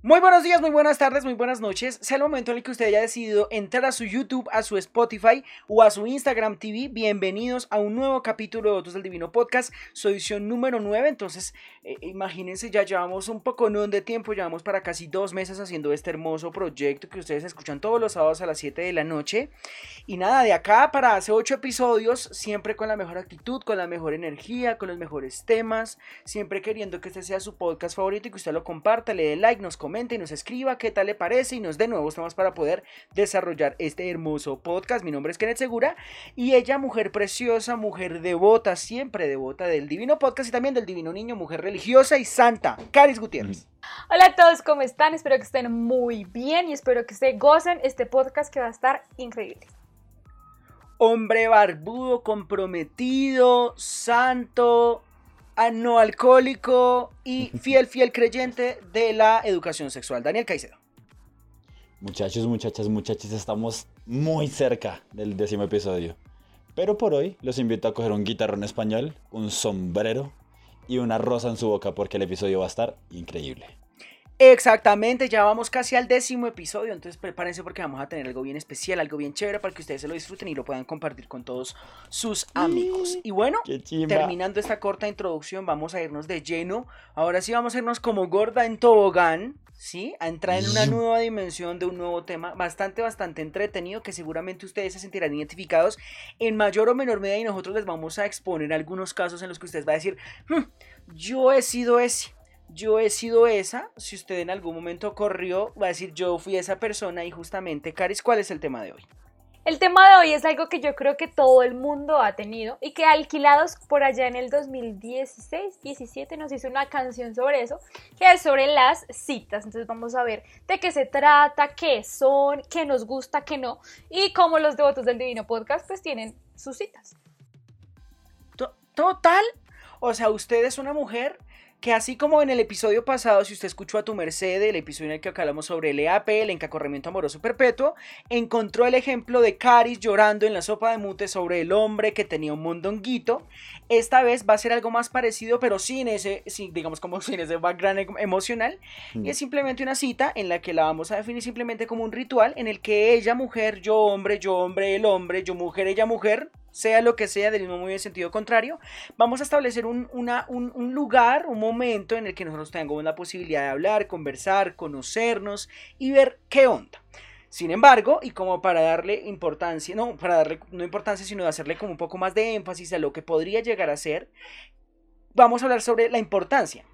Muy buenos días, muy buenas tardes, muy buenas noches. Sea el momento en el que usted haya decidido entrar a su YouTube, a su Spotify o a su Instagram TV. Bienvenidos a un nuevo capítulo de Otros del Divino Podcast. Su edición número 9. Entonces, eh, imagínense, ya llevamos un poco no de tiempo, llevamos para casi dos meses haciendo este hermoso proyecto que ustedes escuchan todos los sábados a las 7 de la noche. Y nada, de acá para hace 8 episodios, siempre con la mejor actitud, con la mejor energía, con los mejores temas, siempre queriendo que este sea su podcast favorito y que usted lo comparta, le dé like, nos comente y nos escriba qué tal le parece y nos dé nuevos temas para poder desarrollar este hermoso podcast. Mi nombre es Kenneth Segura y ella, mujer preciosa, mujer devota, siempre devota del Divino Podcast y también del Divino Niño, mujer religiosa y santa, Caris Gutiérrez. Hola a todos, ¿cómo están? Espero que estén muy bien y espero que se gocen este podcast que va a estar increíble. Hombre barbudo, comprometido, santo, no alcohólico y fiel, fiel creyente de la educación sexual. Daniel Caicedo. Muchachos, muchachas, muchachos, estamos muy cerca del décimo episodio. Pero por hoy los invito a coger un guitarrón español, un sombrero y una rosa en su boca porque el episodio va a estar increíble. Exactamente, ya vamos casi al décimo episodio, entonces prepárense porque vamos a tener algo bien especial, algo bien chévere para que ustedes se lo disfruten y lo puedan compartir con todos sus amigos. Y bueno, terminando esta corta introducción, vamos a irnos de lleno. Ahora sí vamos a irnos como gorda en tobogán, ¿sí? A entrar en una nueva dimensión de un nuevo tema bastante, bastante entretenido que seguramente ustedes se sentirán identificados en mayor o menor medida y nosotros les vamos a exponer algunos casos en los que ustedes van a decir, hmm, yo he sido ese yo he sido esa, si usted en algún momento corrió, va a decir yo fui esa persona y justamente, Caris, ¿cuál es el tema de hoy? El tema de hoy es algo que yo creo que todo el mundo ha tenido y que alquilados por allá en el 2016, 17 nos hizo una canción sobre eso, que es sobre las citas. Entonces vamos a ver de qué se trata, qué son, qué nos gusta, qué no y cómo los devotos del Divino Podcast pues tienen sus citas. Total. O sea, usted es una mujer que así como en el episodio pasado, si usted escuchó a tu merced, el episodio en el que hablamos sobre el EAP, el encacorrimiento amoroso perpetuo, encontró el ejemplo de Caris llorando en la sopa de mute sobre el hombre que tenía un mondonguito. Esta vez va a ser algo más parecido, pero sin ese, sin, digamos como sin ese background em, emocional. Y mm. es simplemente una cita en la que la vamos a definir simplemente como un ritual en el que ella mujer, yo hombre, yo hombre, el hombre, yo mujer, ella mujer, sea lo que sea, del mismo muy en sentido contrario, vamos a establecer un, un, lugar, un momento en el que nosotros tengamos la posibilidad de hablar, conversar, conocernos y ver qué onda. Sin embargo, y como para darle importancia, no, para darle no importancia, sino de hacerle como un poco más de énfasis a lo que podría llegar a ser, vamos a hablar sobre la importancia.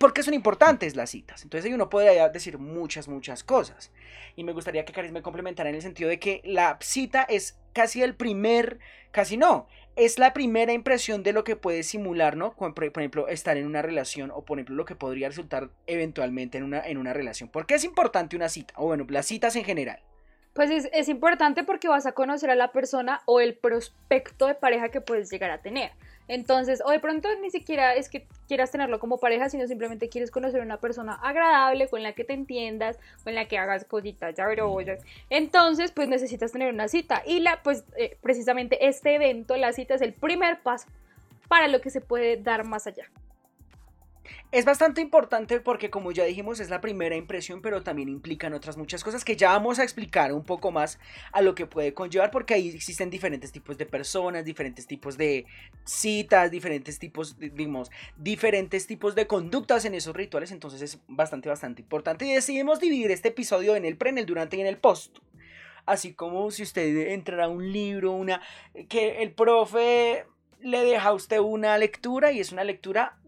¿Por qué son importantes las citas? Entonces ahí uno podría decir muchas, muchas cosas. Y me gustaría que Caris me complementara en el sentido de que la cita es casi el primer, casi no, es la primera impresión de lo que puede simular, ¿no? Por ejemplo, estar en una relación o por ejemplo lo que podría resultar eventualmente en una, en una relación. ¿Por qué es importante una cita? O bueno, las citas en general. Pues es, es importante porque vas a conocer a la persona o el prospecto de pareja que puedes llegar a tener. Entonces, o de pronto ni siquiera es que quieras tenerlo como pareja, sino simplemente quieres conocer a una persona agradable, con la que te entiendas, con la que hagas cositas sabrosas. Entonces, pues necesitas tener una cita. Y la, pues, eh, precisamente este evento, la cita, es el primer paso para lo que se puede dar más allá. Es bastante importante porque como ya dijimos es la primera impresión, pero también implican otras muchas cosas que ya vamos a explicar un poco más a lo que puede conllevar porque ahí existen diferentes tipos de personas, diferentes tipos de citas, diferentes tipos, digamos, diferentes tipos de conductas en esos rituales, entonces es bastante, bastante importante. Y decidimos dividir este episodio en el pre, en el durante y en el post. Así como si usted entrara a un libro, una que el profe le deja a usted una lectura y es una lectura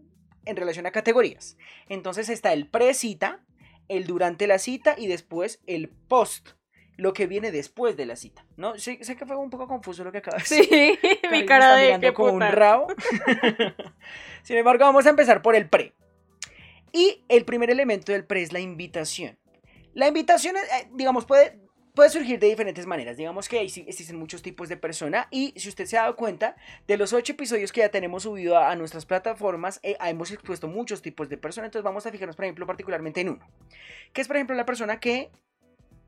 en relación a categorías. Entonces está el pre-cita, el durante la cita y después el post, lo que viene después de la cita. ¿No? Sé, que fue un poco confuso lo que acabo de decir. Sí, mi cara de que como un rabo. Sin embargo, vamos a empezar por el pre. Y el primer elemento del pre es la invitación. La invitación, eh, digamos, puede puede surgir de diferentes maneras. Digamos que existen muchos tipos de persona y si usted se ha dado cuenta, de los ocho episodios que ya tenemos subido a, nuestras plataformas, eh, hemos expuesto muchos tipos de personas. Entonces vamos a fijarnos, por ejemplo, particularmente en uno. Que es, por ejemplo, la persona que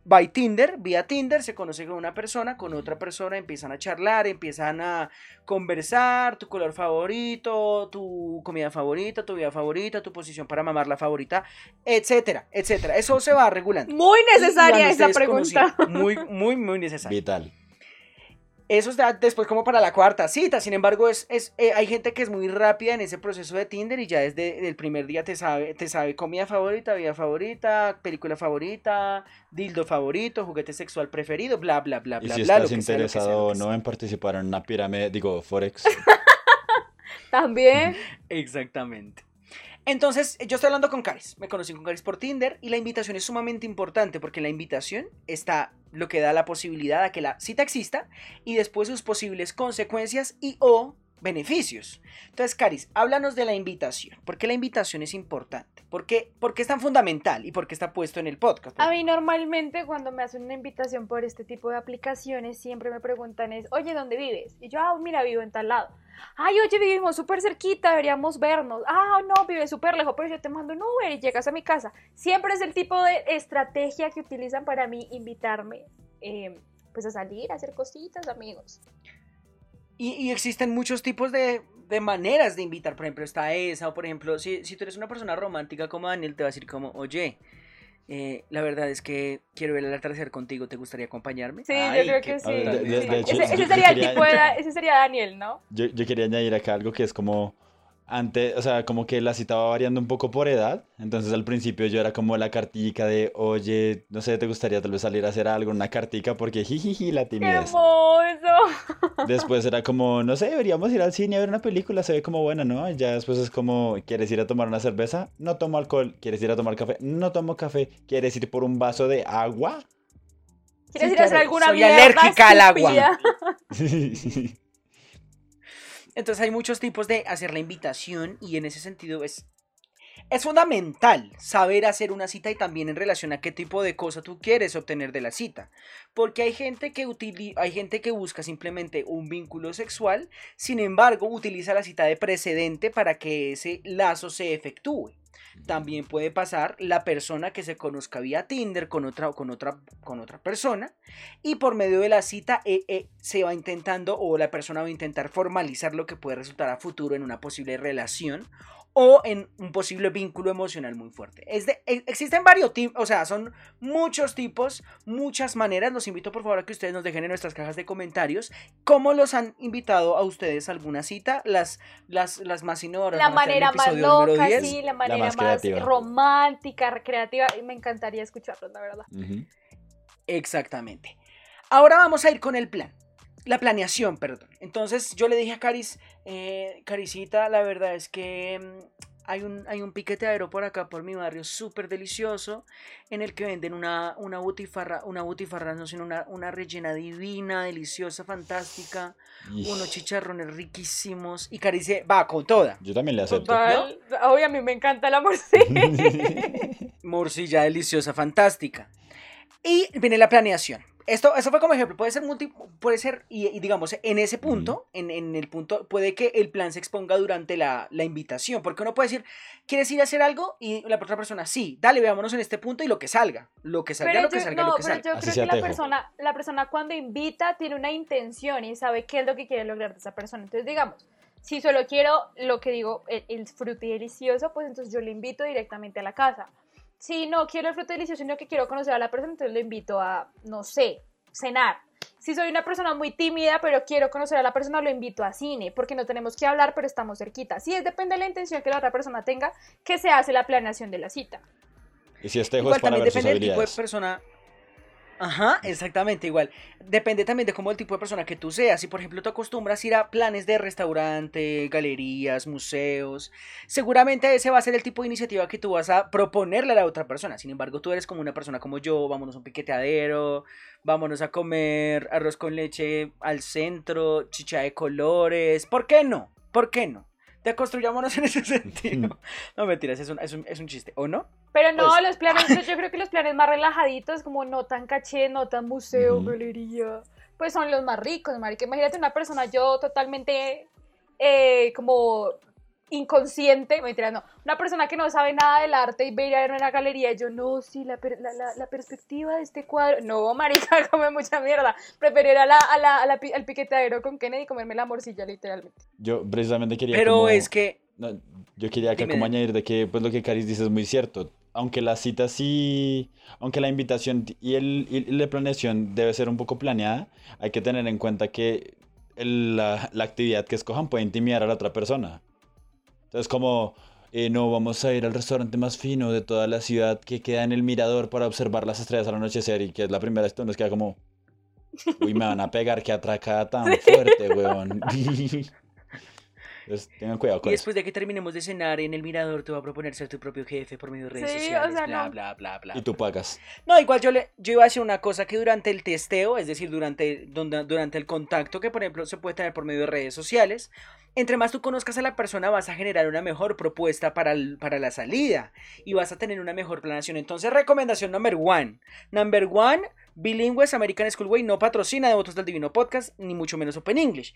by Tinder, vía Tinder, se conoce con una persona, con otra persona, empiezan a charlar, empiezan a conversar, tu color favorito, tu comida favorita, tu vida favorita, tu posición para mamar la favorita, etcétera, etcétera. Eso se va regulando. Muy necesaria esa pregunta. Muy, muy, muy necesaria. Vital. Eso está después como para la cuarta cita. Sin embargo, es, es, eh, hay gente que es muy rápida en ese proceso de Tinder y ya desde el primer día te sabe, te sabe comida favorita, vida favorita, película favorita, dildo favorito, juguete sexual preferido, bla, bla, bla, Y bla, si bla. estás lo que sea, lo que sea, interesado lo o que no sea. en participar en una pirámide, digo, Forex, También. Exactamente. Entonces, yo estoy hablando con Caris. Me conocí con Caris por Tinder y la invitación es sumamente importante porque la invitación está lo que da la posibilidad a que la cita exista y después sus posibles consecuencias y o beneficios. Entonces, Caris, háblanos de la invitación. ¿Por qué la invitación es importante? ¿Por qué, por qué es tan fundamental y por qué está puesto en el podcast? A mí normalmente cuando me hacen una invitación por este tipo de aplicaciones siempre me preguntan es, oye, ¿dónde vives? Y yo, ah, mira, vivo en tal lado. Ay, oye, vivimos súper cerquita, deberíamos vernos. Ah, no, vive súper lejos, pero yo te mando un Uber y llegas a mi casa. Siempre es el tipo de estrategia que utilizan para mí invitarme eh, pues a salir, a hacer cositas, amigos. Y, y existen muchos tipos de, de maneras de invitar. Por ejemplo, está esa. O por ejemplo, si, si tú eres una persona romántica como Daniel, te va a decir como, oye, eh, la verdad es que quiero ver el atardecer contigo. ¿Te gustaría acompañarme? Sí, Ay, yo creo que sí. A ver, de- de- sí. de hecho, ese, sería el tipo de, ese sería Daniel, ¿no? yo, yo quería añadir acá algo que es como antes, o sea, como que la cita va variando un poco por edad. Entonces al principio yo era como la cartica de, oye, no sé, ¿te gustaría tal vez salir a hacer algo? Una cartica porque jijiji, la ¡Qué timidez. hermoso! Después era como, no sé, deberíamos ir al cine a ver una película, se ve como buena, ¿no? Y ya después es como, ¿quieres ir a tomar una cerveza? No tomo alcohol. ¿Quieres ir a tomar café? No tomo café. ¿Quieres ir por un vaso de agua? ¿Quieres Sí, ir a hacer alguna soy alérgica al agua. Entonces hay muchos tipos de hacer la invitación y en ese sentido es, es fundamental saber hacer una cita y también en relación a qué tipo de cosa tú quieres obtener de la cita. Porque hay gente que, hay gente que busca simplemente un vínculo sexual, sin embargo utiliza la cita de precedente para que ese lazo se efectúe. También puede pasar la persona que se conozca vía Tinder con otra, con otra, con otra persona y por medio de la cita eh, eh, se va intentando o la persona va a intentar formalizar lo que puede resultar a futuro en una posible relación o en un posible vínculo emocional muy fuerte. Es de, e- existen varios tipos, o sea, son muchos tipos, muchas maneras. Los invito por favor a que ustedes nos dejen en nuestras cajas de comentarios cómo los han invitado a ustedes a alguna cita, las, las, las más innovadoras. La manera más loca, 10. sí, la manera más romántica, recreativa. y Me encantaría escucharlos, la verdad. Exactamente. Ahora vamos a ir con el plan. La planeación, perdón. Entonces yo le dije a Caris, eh, Carisita, la verdad es que mm, hay un, hay un piqueteadero por acá, por mi barrio, súper delicioso, en el que venden una, una butifarra, una butifarra, no, sino una, una rellena divina, deliciosa, fantástica, unos chicharrones riquísimos. Y Caris dice, va, con toda. Yo también le acepto. Total. Oye, a mí me encanta amor, sí. morcilla deliciosa, fantástica. Y viene la planeación. Esto, esto fue como ejemplo, puede ser multi, puede ser, y, y digamos, en ese punto, en, en el punto, puede que el plan se exponga durante la, la invitación, porque uno puede decir, ¿quieres ir a hacer algo? Y la otra persona, sí, dale, veámonos en este punto y lo que salga, lo que salga, Pero lo que yo, salga, no, lo que pero salga. yo creo que la persona, la persona cuando invita tiene una intención y sabe qué es lo que quiere lograr de esa persona. Entonces, digamos, si solo quiero lo que digo, el, el fruto delicioso, pues entonces yo le invito directamente a la casa. Si no quiero el fruto delicioso, sino que quiero conocer a la persona, entonces le invito a, no sé, cenar. Si soy una persona muy tímida, pero quiero conocer a la persona, lo invito a cine, porque no tenemos que hablar, pero estamos cerquita. Sí, es depende de la intención que la otra persona tenga, que se hace la planeación de la cita. Y si es tejo Igual es para también ver sus depende del tipo de habilidades. persona. Ajá, exactamente, igual. Depende también de cómo el tipo de persona que tú seas. Si, por ejemplo, tú acostumbras ir a planes de restaurante, galerías, museos, seguramente ese va a ser el tipo de iniciativa que tú vas a proponerle a la otra persona. Sin embargo, tú eres como una persona como yo, vámonos a un piqueteadero, vámonos a comer arroz con leche al centro, chicha de colores. ¿Por qué no? ¿Por qué no? Deconstruyámonos en ese sentido. No, mentiras, es un, es un, es un chiste, ¿o no? Pero no, Pues- los planes, yo, yo creo que los planes más relajaditos, como no tan caché, no tan museo, galería, pues son los más ricos, marica. Imagínate una persona, yo totalmente, eh, como inconsciente, mentira, no, una persona que no sabe nada del arte y ve ir a ver una galería y yo, no, sí, la, per- la, la- la perspectiva de este cuadro, no, marica, come mucha mierda, prefiero ir a la, a la, a pi- al piqueteadero con Kennedy y comerme la morcilla, literalmente. Yo precisamente quería Pero como- es que No, yo quería que como añadir de que pues lo que Caris dice es muy cierto. Aunque la cita sí, aunque la invitación y, el, y la planeación debe ser un poco planeada, hay que tener en cuenta que el- la, la actividad que escojan puede intimidar a la otra persona. Entonces como, eh, no, vamos a ir al restaurante más fino de toda la ciudad que queda en el mirador para observar las estrellas al anochecer y que es la primera vez que nos queda como, uy, me van a pegar, qué atracada tan fuerte, weón. Entonces tengan cuidado con Y eso. después de que terminemos de cenar en el mirador, te va a proponer ser tu propio jefe por medio de redes Sí, o sociales, sea, bla, no. bla, bla, bla. Y tú pagas. No, igual yo, le, yo iba a decir una cosa que durante el testeo, es decir, durante, donde- durante el contacto que por ejemplo se puede tener por medio de redes sociales, entre más tú conozcas a la persona vas a generar una mejor propuesta para, el- para la salida y vas a tener una mejor planeación. Entonces, recomendación number one. Number one, bilingües American Schoolway no patrocina Devotos del Divino Podcast, ni mucho menos Open English.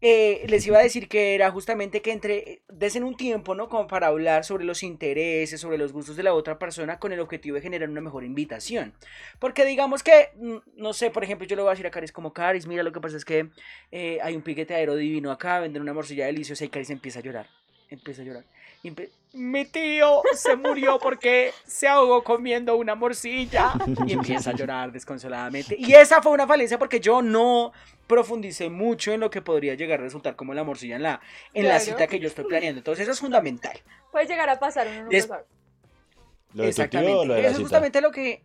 Eh, les iba a decir que era justamente que entre, desen un tiempo, ¿no? Como para hablar sobre los intereses, sobre los gustos de la otra persona con el objetivo de generar una mejor invitación. Porque digamos que, mm, no sé, por ejemplo, yo le voy a decir a Caris como, Caris, mira, lo que pasa es que eh, hay un piqueteadero divino acá, venden una morcilla deliciosa y Caris empieza a llorar. Empieza a llorar. Y Mi tío se murió porque se ahogó comiendo una morcilla. Y empieza a llorar desconsoladamente. Y esa fue una falencia porque yo no profundicé mucho en lo que podría llegar a resultar como la morcilla en la, en la cita que yo estoy planeando. Entonces eso es fundamental. Puede llegar a pasar, uno Des- sabe. ¿Lo de tu tío o lo de la eso es cita? justamente lo que...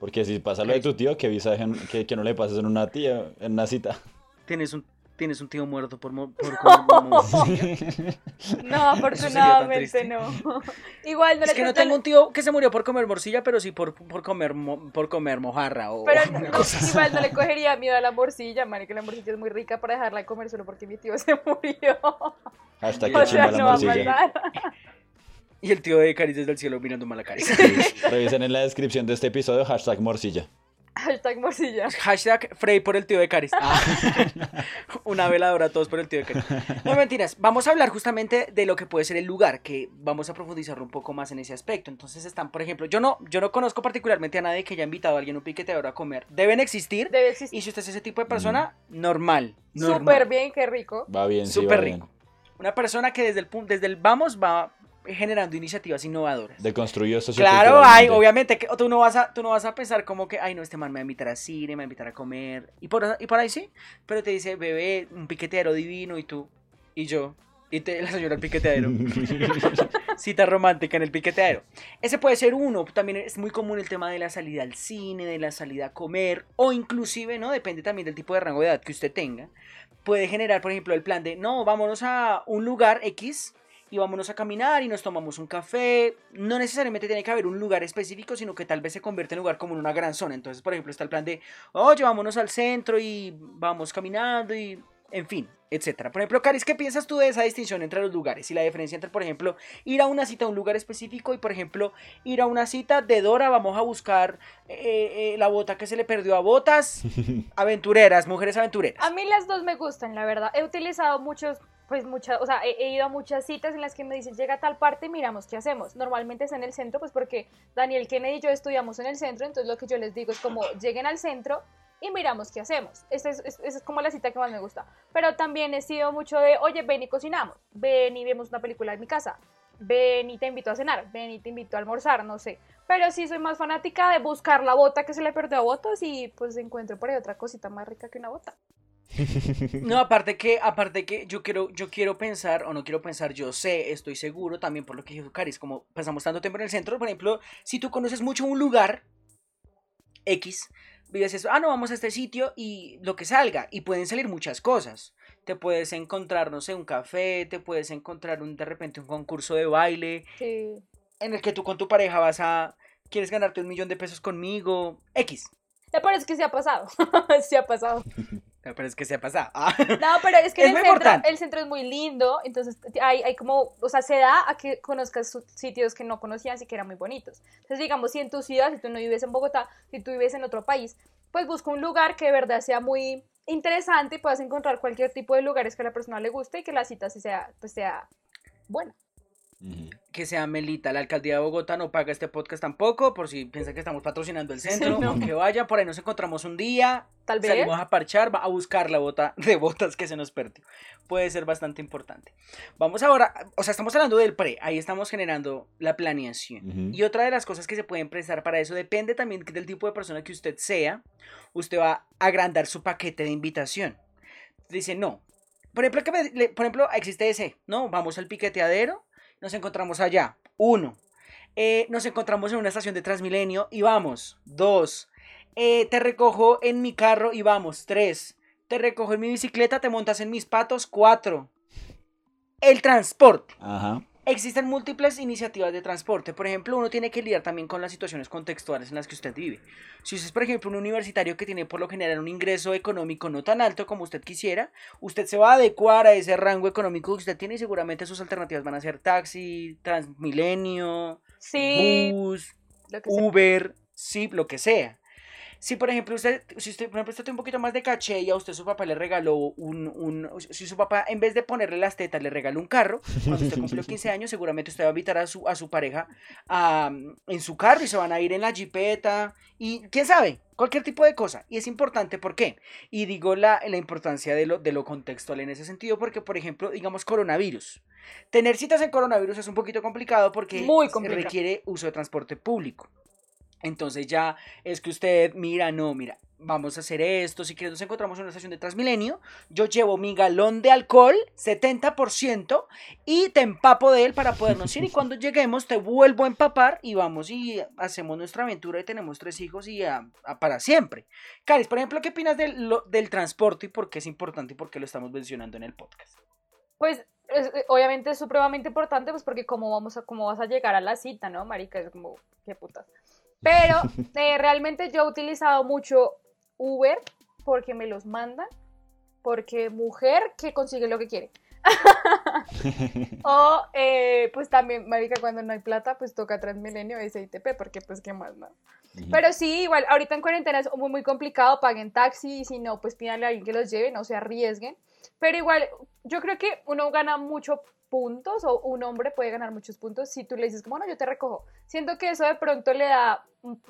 Porque si pasa lo de tu tío, que, avisa que, que no le pases en una tía, en una cita. Tienes un, tienes un tío muerto por... mo- por comer morcilla. No, afortunadamente no. Igual no Es le que no tengo un tío que se murió por comer morcilla, pero sí por, por, comer, mo- por comer mojarra o Pero no, cosa igual no le cogería miedo a la morcilla, man, que la morcilla es muy rica para dejarla de comer solo porque mi tío se murió. Hasta que O sea, la no va a morcilla. Y el tío de Caris desde el cielo mirando mala cara. Revisen en la descripción de este episodio hashtag morcilla. Hashtag morcilla. Hashtag Frey por el tío de Caris. Ah. Una veladora todos por el tío de Caris. No mentiras, vamos a hablar justamente de lo que puede ser el lugar, que vamos a profundizar un poco más en ese aspecto. Entonces están, por ejemplo, yo no, yo no conozco particularmente a nadie que haya invitado a alguien a un piqueteador a comer. Deben existir. Debe existir. Y si usted es ese tipo de persona, normal. normal. Súper bien, qué rico. Va bien, sí, Súper va bien. rico. Una persona que desde el, desde el vamos va generando iniciativas innovadoras. Deconstruyó Claro, socioculturalmente. hay, obviamente que tú no vas a, tú no vas a pensar como que, ay no, este man me va a invitar a cine, me va a invitar a comer, y por, y por ahí sí, pero te dice, bebé, un piqueteadero divino, y tú, y yo, y te, la señora el piqueteadero, cita romántica en el piqueteadero. Ese puede ser uno, también es muy común el tema de la salida al cine, de la salida a comer, o inclusive, ¿no? Depende también del tipo de rango de edad que usted tenga. Puede generar, por ejemplo, el plan de, no, vámonos a un lugar X y vámonos a caminar y nos tomamos un café. No necesariamente tiene que haber un lugar específico, sino que tal vez se convierte en lugar como en una gran zona. Entonces, por ejemplo, está el plan de, oye, vámonos al centro y vamos caminando y, en fin, etcétera. Por ejemplo, Caris, ¿qué piensas tú de esa distinción entre los lugares y la diferencia entre, por ejemplo, ir a una cita a un lugar específico y, por ejemplo, ir a una cita de Dora, vamos a buscar eh, eh, la bota que se le perdió a botas, aventureras, mujeres aventureras. A mí las dos me gustan, la verdad. He utilizado muchos, pues muchas, o sea, he, ido a muchas citas en las que me dicen, llega a tal parte y miramos qué hacemos. Normalmente es en el centro, pues porque Daniel Kennedy y yo estudiamos en el centro, entonces lo que yo les digo es como, lleguen al centro y miramos qué hacemos. Esa es, es como la cita que más me gusta. Pero también he sido mucho de, oye, ven y cocinamos, ven y vemos una película en mi casa, ven y te invito a cenar, ven y te invito a almorzar, no sé. Pero sí soy más fanática de buscar la bota que se le perdió a Botas y pues encuentro por ahí otra cosita más rica que una bota. No, aparte que, aparte que yo quiero, yo quiero pensar, o no quiero pensar, yo sé, estoy seguro también por lo que dijo Caris, como pasamos tanto tiempo en el centro, por ejemplo, si tú conoces mucho un lugar X, vives eso, ah, no, vamos a este sitio y lo que salga, y pueden salir muchas cosas. Te puedes encontrar, no sé, un café, te puedes encontrar un, de repente un concurso de baile, Sí. en el que tú con tu pareja vas a, quieres ganarte un millón de pesos conmigo, X. Ya, pero es que se ha pasado. se ha pasado. Pero es que se ha pasado. Ah. No, pero es que Es el, centro, importante. el centro es muy lindo, entonces hay, hay como, o sea, se da a que conozcas sitios que no conocías y que eran muy bonitos. Entonces, digamos, si en tu ciudad, si tú no vives en Bogotá, si tú vives en otro país, pues busca un lugar que de verdad sea muy interesante y puedas encontrar cualquier tipo de lugares que a la persona le guste y que la cita sea, pues sea buena. Que sea Melita. La alcaldía de Bogotá no paga este podcast tampoco, por si piensa que estamos patrocinando el centro. no. Aunque vaya, por ahí nos encontramos un día. Tal vez. Salimos a parchar, va a buscar la bota de botas que se nos perdió. Puede ser bastante importante. Vamos ahora, o sea, estamos hablando del pre, ahí estamos generando la planeación. Y otra de las cosas que se pueden prestar para eso depende también del tipo de persona que usted sea. Usted va a agrandar su paquete de invitación. Dice, no. Por ejemplo, que me- por ejemplo, existe ese, ¿no? Vamos al piqueteadero, nos encontramos allá. Uno. Eh, nos encontramos en una estación de Transmilenio y vamos. Dos. Eh, te recojo en mi carro y vamos. Tres. Te recojo en mi bicicleta, te montas en mis patos. Cuatro. El transporte. Ajá. Existen múltiples iniciativas de transporte. Por ejemplo, uno tiene que lidiar también con las situaciones contextuales en las que usted vive. Si usted es, por ejemplo, un universitario que tiene por lo general un ingreso económico no tan alto como usted quisiera, usted se va a adecuar a ese rango económico que usted tiene y seguramente sus alternativas van a ser taxi, Transmilenio, Sí, bus. Uber, sí, lo que sea. Si por ejemplo usted, si usted, por ejemplo, usted tiene un poquito más de caché y a usted su papá le regaló un, un, si su papá en vez de ponerle las tetas le regaló un carro, cuando usted cumplió 15 años seguramente usted va a invitar a su, a su pareja a, en su carro y se van a ir en la jipeta y quién sabe, cualquier tipo de cosa. Y es importante, ¿por qué? Y digo la, la importancia de lo, de lo contextual en ese sentido porque, por ejemplo, digamos coronavirus. Tener citas en coronavirus es un poquito complicado porque Muy complicado. requiere uso de transporte público. Entonces ya es que usted mira, no, mira, vamos a hacer esto, si quieres nos encontramos en una estación de Transmilenio, yo llevo mi galón de alcohol, 70%, y te empapo de él para podernos ir y cuando lleguemos te vuelvo a empapar y vamos y hacemos nuestra aventura y tenemos tres hijos y a- a para siempre. Caris, por ejemplo, ¿qué opinas del, lo- del transporte y por qué es importante y por qué lo estamos mencionando en el podcast? Pues es- eh, obviamente es supremamente importante, pues porque cómo vamos a, cómo vas a llegar a la cita, ¿no, marica? Es como, qué putas. Pero eh, realmente yo he utilizado mucho Uber porque me los mandan, porque mujer que consigue lo que quiere. o eh, pues también, marica, cuando no hay plata, pues toca Transmilenio SITP, porque pues qué más, ¿no? Pero sí, igual, ahorita en cuarentena es muy, muy complicado, paguen taxi, y si no, pues pídanle a alguien que los lleve, no se arriesguen. Pero igual, yo creo que uno gana muchos puntos, o un hombre puede ganar muchos puntos si tú le dices, como, no, yo te recojo. Siento que eso de pronto le da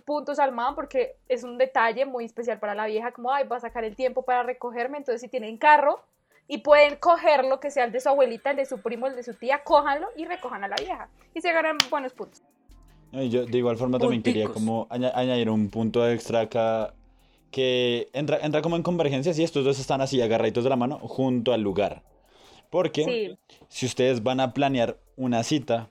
puntos al man, porque es un detalle muy especial para la vieja, como, ay, va a sacar el tiempo para recogerme, entonces si tienen carro y pueden cogerlo, que sea el de su abuelita, el de su primo, el de su tía, cójanlo y recojan a la vieja. Y se ganan buenos puntos. Y yo de igual forma también quería como aña- añadir un punto extra acá que entra, entra como en convergencias y estos dos están así agarraditos de la mano junto al lugar. Porque Sí. si ustedes van a planear una cita,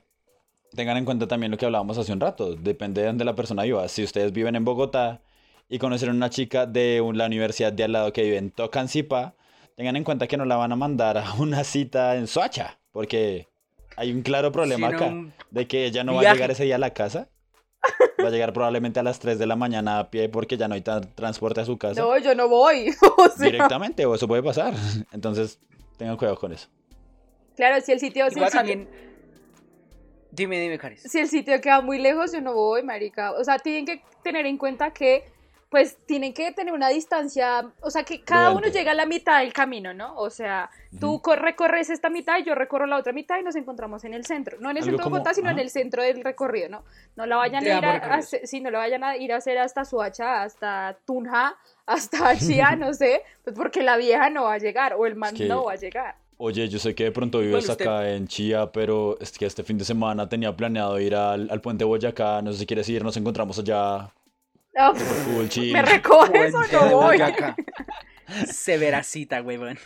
tengan en cuenta también lo que hablábamos hace un rato, depende de dónde la persona viva. Si ustedes viven en Bogotá y conocieron una chica de la universidad de al lado que vive en Tocancipá, tengan en cuenta que no la van a mandar a una cita en Soacha, porque hay un claro problema acá de que ella no va a llegar ese día a la casa. Va a llegar probablemente a las 3 de la mañana a pie porque ya no hay transporte a su casa No, yo no voy. o sea, directamente, o eso puede pasar. Entonces, tengan cuidado con eso. Claro, si el sitio, si el Igual sitio, también... Dime, dime, Caris. si el sitio queda muy lejos, yo no voy, marica. O sea, tienen que tener en cuenta que, pues, tienen que tener una distancia, o sea, que cada uno llega a la mitad del camino, ¿no? O sea, tú recorres esta mitad y yo recorro la otra mitad y nos encontramos en el centro. No en el Algo centro de como- Bogotá, sino en el centro del recorrido, ¿no? No la vayan De a ir a, sí, no la vayan a ir a hacer hasta Suacha, hasta Tunja, hasta Chía, no sé, pues porque la vieja no va a llegar o el man que- no va a llegar. Oye, yo sé que de pronto vives Bueno, usted- acá en Chía, pero es que este fin de semana tenía planeado ir al, al puente Boyacá. No sé si quieres ir, nos encontramos allá. ¿Me recoges o no voy? Boyacá. Severa cita, huevón.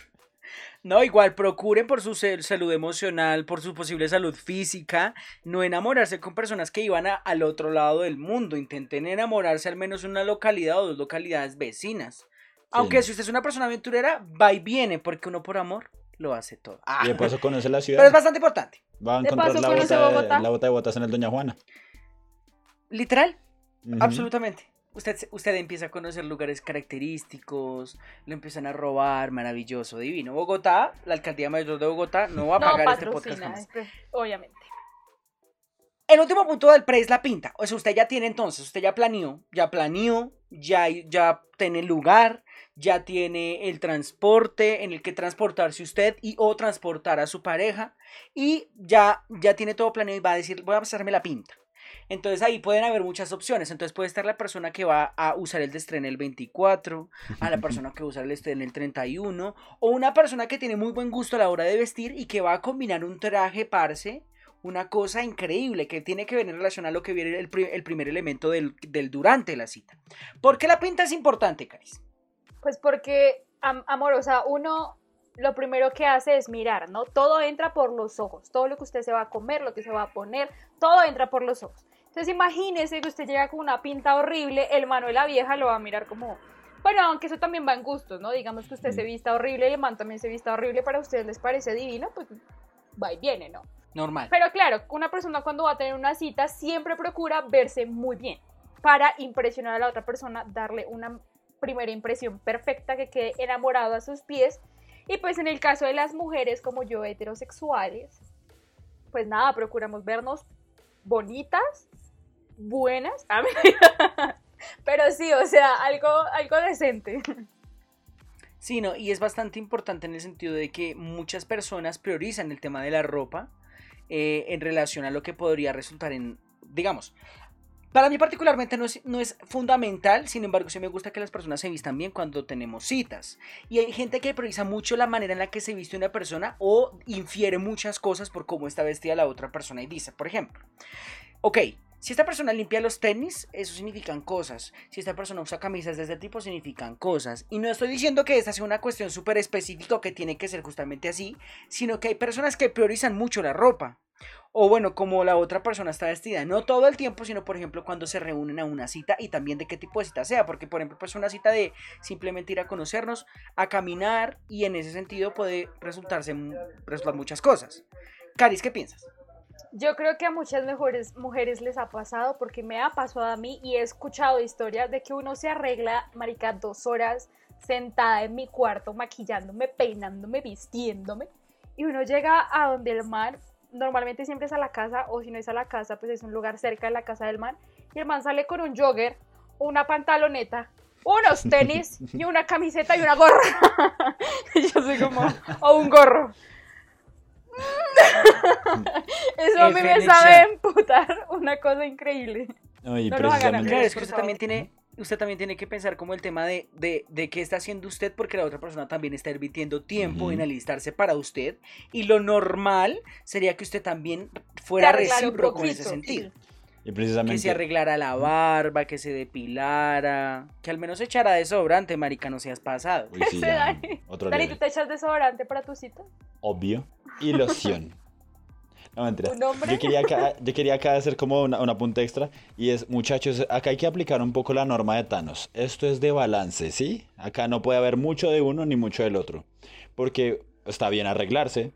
No, igual, procuren por su salud emocional, por su posible salud física, no enamorarse con personas que iban a- al otro lado del mundo. Intenten enamorarse al menos en una localidad o dos localidades vecinas. Aunque si usted es una persona aventurera, va y viene, porque uno por amor lo hace todo. Ah, Y de paso conoce la pero es ciudad. bastante importante. Va a encontrar paso la bota, de, Bogotá. la bota de botas en el Doña Juana. Literal. Absolutamente. Usted, usted empieza a conocer lugares característicos, lo empiezan a robar, maravilloso, divino. Bogotá, la alcaldía mayor de Bogotá no va a No pagar este podcast jamás. obviamente. El último punto del pre es la pinta. O sea, usted ya tiene entonces, usted ya planeó, ya planeó, ya, ya tiene el lugar, ya tiene el transporte en el que transportarse usted y o transportar a su pareja y ya, ya tiene todo planeado y va a decir, voy a pasarme la pinta. Entonces ahí pueden haber muchas opciones. Entonces puede estar la persona que va a usar el de el 24, a la persona que va el estreno el 31, o una persona que tiene muy buen gusto a la hora de vestir y que va a combinar un traje parce, una cosa increíble que tiene que ver en relación a lo que viene el, primer elemento del, del, durante la cita. ¿Por qué la pinta es importante, Caris? Pues porque, amor, o sea, uno lo primero que hace es mirar, ¿no? Todo entra por los ojos, todo lo que usted se va a comer, lo que se va a poner, todo entra por los ojos. Entonces imagínese que usted llega con una pinta horrible, el mano de la vieja lo va a mirar como... Bueno, aunque eso también va en gustos, ¿no? Digamos que usted se vista horrible y el man también se vista horrible, para ustedes les parece divino, pues va y viene, ¿no? Normal. Pero claro, una persona cuando va a tener una cita siempre procura verse muy bien para impresionar a la otra persona, darle una primera impresión perfecta que quede enamorado a sus pies. Y pues en el caso de las mujeres como yo heterosexuales, pues nada, procuramos vernos bonitas, buenas, pero sí, o sea, algo, algo decente. Sí, no, y es bastante importante en el sentido de que muchas personas priorizan el tema de la ropa eh, en relación a lo que podría resultar en, digamos, para mí particularmente no es, no es, fundamental, sin embargo sí me gusta que las personas se vistan bien cuando tenemos citas. Y hay gente que prioriza mucho la manera en la que se viste una persona o infiere muchas cosas por cómo está vestida la otra persona y dice, por ejemplo, ok, si esta persona limpia los tenis, eso significan cosas. Si esta persona usa camisas de este tipo, significan cosas. Y no estoy diciendo que esta sea una cuestión súper específica que tiene que ser justamente así, sino que hay personas que priorizan mucho la ropa. O bueno, como la otra persona está vestida, no todo el tiempo, sino por ejemplo cuando se reúnen a una cita y también de qué tipo de cita sea, porque por ejemplo pues una cita de simplemente ir a conocernos, a caminar y en ese sentido puede resultarse resultar muchas cosas. Caris, ¿qué piensas? Yo creo que a muchas mejores mujeres les ha pasado, porque me ha pasado a mí y he escuchado historias de que uno se arregla, marica, dos horas sentada en mi cuarto, maquillándome, peinándome, vistiéndome, y uno llega a donde el man, normalmente siempre es a la casa, o si no es a la casa, pues es un lugar cerca de la casa del man, y el man sale con un jogger, una pantaloneta, unos tenis y una camiseta y una gorra. y yo soy como, o un gorro. Eso a mí me sabe emputar una cosa increíble. no, lo hagan usted también tiene usted también tiene que pensar como el tema de, de, qué está haciendo usted porque la otra persona también está invirtiendo tiempo en alistarse para usted y lo normal sería que usted también fuera recíproco en ese sentido. Y precisamente... Que se arreglara la barba, que se depilara, que al menos echara desodorante, marica, no seas pasado. Uy, sí, Dani, Dani, ¿tú te echas desodorante para tu cita? Obvio. Y loción. No, mentira. Yo quería, acá, yo quería acá hacer como una, una, punta extra. Y es, muchachos, acá hay que aplicar un poco la norma de Thanos. Esto es de balance, ¿sí? Acá no puede haber mucho de uno ni mucho del otro. Porque está bien arreglarse.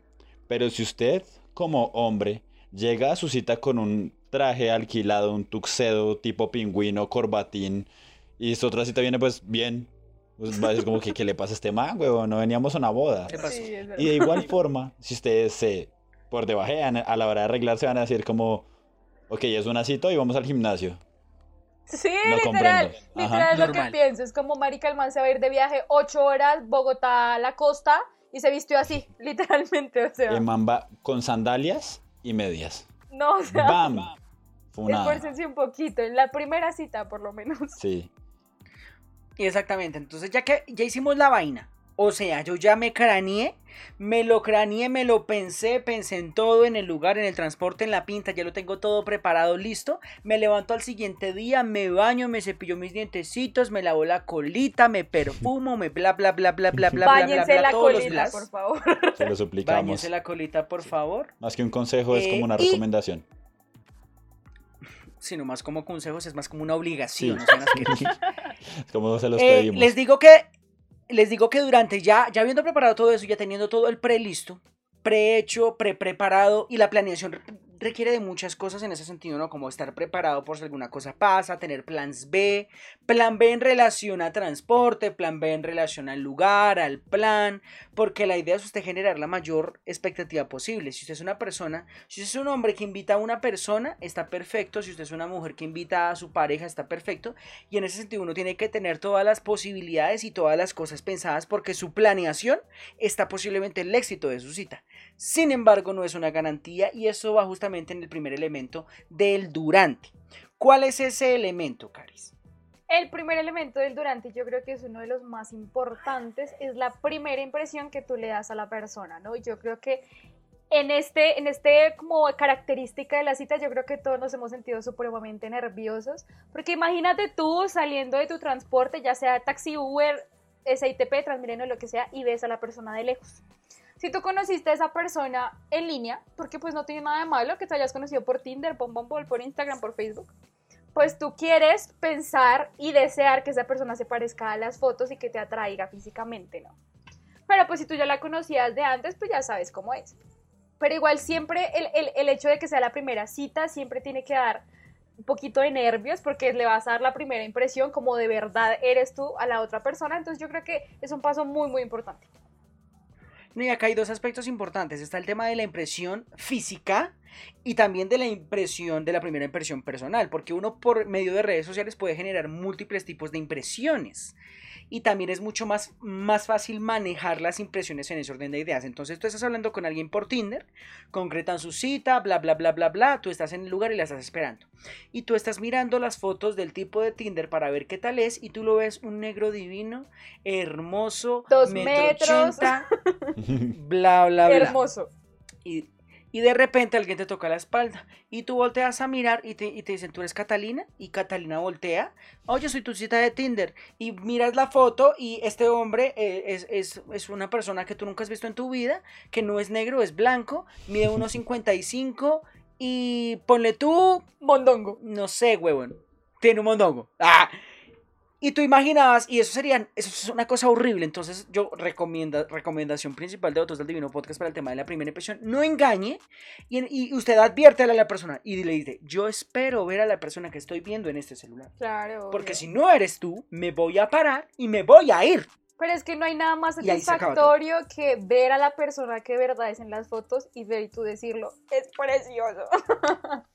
Pero si usted, como hombre, llega a su cita con un traje alquilado, un tuxedo tipo pingüino, corbatín, y esta otra cita viene pues bien, pues va a decir como que ¿qué le pasa a este man, huevón? No veníamos a una boda. y de igual forma, si ustedes se por debajean a la hora de arreglarse van a decir como, ok, es una cita y vamos al gimnasio. Sí, literal, literal lo que pienso, es como Marica el man se va a ir de viaje ocho horas, Bogotá a la costa, y se vistió así, literalmente, o sea. El man va con sandalias y medias. No, o sea. ¡Bam! Esfuércense un poquito, en la primera cita por lo menos. Sí. Exactamente, entonces ya que ya hicimos la vaina, o sea, yo ya me craneé, me lo craneé, me lo pensé, pensé en todo, en el lugar, en el transporte, en la pinta, ya lo tengo todo preparado, listo. Me levanto al siguiente día, me baño, me cepillo mis dientecitos, me lavo la colita, me perfumo, me bla bla bla bla bla bla bla bla la colita, por favor. Se lo suplicamos. Báñense la colita, por favor. Más que un consejo es como eh, una recomendación. Sino más como consejos, es más como una obligación. Eh, les digo que les digo que durante ya, ya habiendo preparado todo eso, ya teniendo todo el pre listo, prehecho, pre preparado y la planeación requiere de muchas cosas en ese sentido, ¿no? Como estar preparado por si alguna cosa pasa, tener plans B, plan B en relación a transporte, plan B en relación al lugar, al plan, porque la idea es usted generar la mayor expectativa posible. Si usted es una persona, si usted es un hombre que invita a una persona, está perfecto, si usted es una mujer que invita a su pareja, está perfecto, y en ese sentido uno tiene que tener todas las posibilidades y todas las cosas pensadas porque su planeación está posiblemente el éxito de su cita. Sin embargo, no es una garantía y eso va justamente en el primer elemento del durante. ¿Cuál es ese elemento, Caris? El primer elemento del durante, yo creo que es uno de los más importantes, es la primera impresión que tú le das a la persona, ¿no? Yo creo que en este, en este como característica de la cita, yo creo que todos nos hemos sentido supremamente nerviosos, porque imagínate tú saliendo de tu transporte, ya sea taxi, Uber, SITP, Transmilenio, lo que sea, y ves a la persona de lejos. Si tú conociste a esa persona en línea, porque pues no tiene nada de malo que te hayas conocido por Tinder, por Bumble, por Instagram, por Facebook, pues tú quieres pensar y desear que esa persona se parezca a las fotos y que te atraiga físicamente, ¿no? Pero pues si tú ya la conocías de antes, pues ya sabes cómo es. Pero igual siempre el, el, el hecho de que sea la primera cita siempre tiene que dar un poquito de nervios porque le vas a dar la primera impresión como de verdad eres tú a la otra persona. Entonces yo creo que es un paso muy, muy importante. No, y acá hay dos aspectos importantes. Está el tema de la impresión física y también de la impresión de la primera impresión personal, porque uno por medio de redes sociales puede generar múltiples tipos de impresiones y también es mucho más, más fácil manejar las impresiones en ese orden de ideas. Entonces tú estás hablando con alguien por Tinder, concretan su cita, bla, bla, bla, bla, bla, tú estás en el lugar y la estás esperando. Y tú estás mirando las fotos del tipo de Tinder para ver qué tal es y tú lo ves un negro divino, hermoso, Dos metro metros. ochenta, bla, bla, bla. Hermoso. Y, y de repente alguien te toca la espalda y tú volteas a mirar y te, y te dicen, tú eres Catalina y Catalina voltea, oye, soy tu cita de Tinder y miras la foto y este hombre eh, es, es, es una persona que tú nunca has visto en tu vida, que no es negro, es blanco, mide 1,55 y ponle tú, Mondongo. no sé, huevón, tiene un mondongo. ¡Ah! Y tú imaginabas, y eso serían, eso es una cosa horrible. Entonces, yo recomienda, recomendación principal de Otros del Divino Podcast para el tema de la primera impresión: no engañe y, y usted advierte a la persona y le dice: Yo espero ver a la persona que estoy viendo en este celular. Claro. Porque obvio. si no eres tú, me voy a parar y me voy a ir. Pero es que no hay nada más satisfactorio que ver a la persona que de verdad es en las fotos y ver y tú decirlo, es precioso.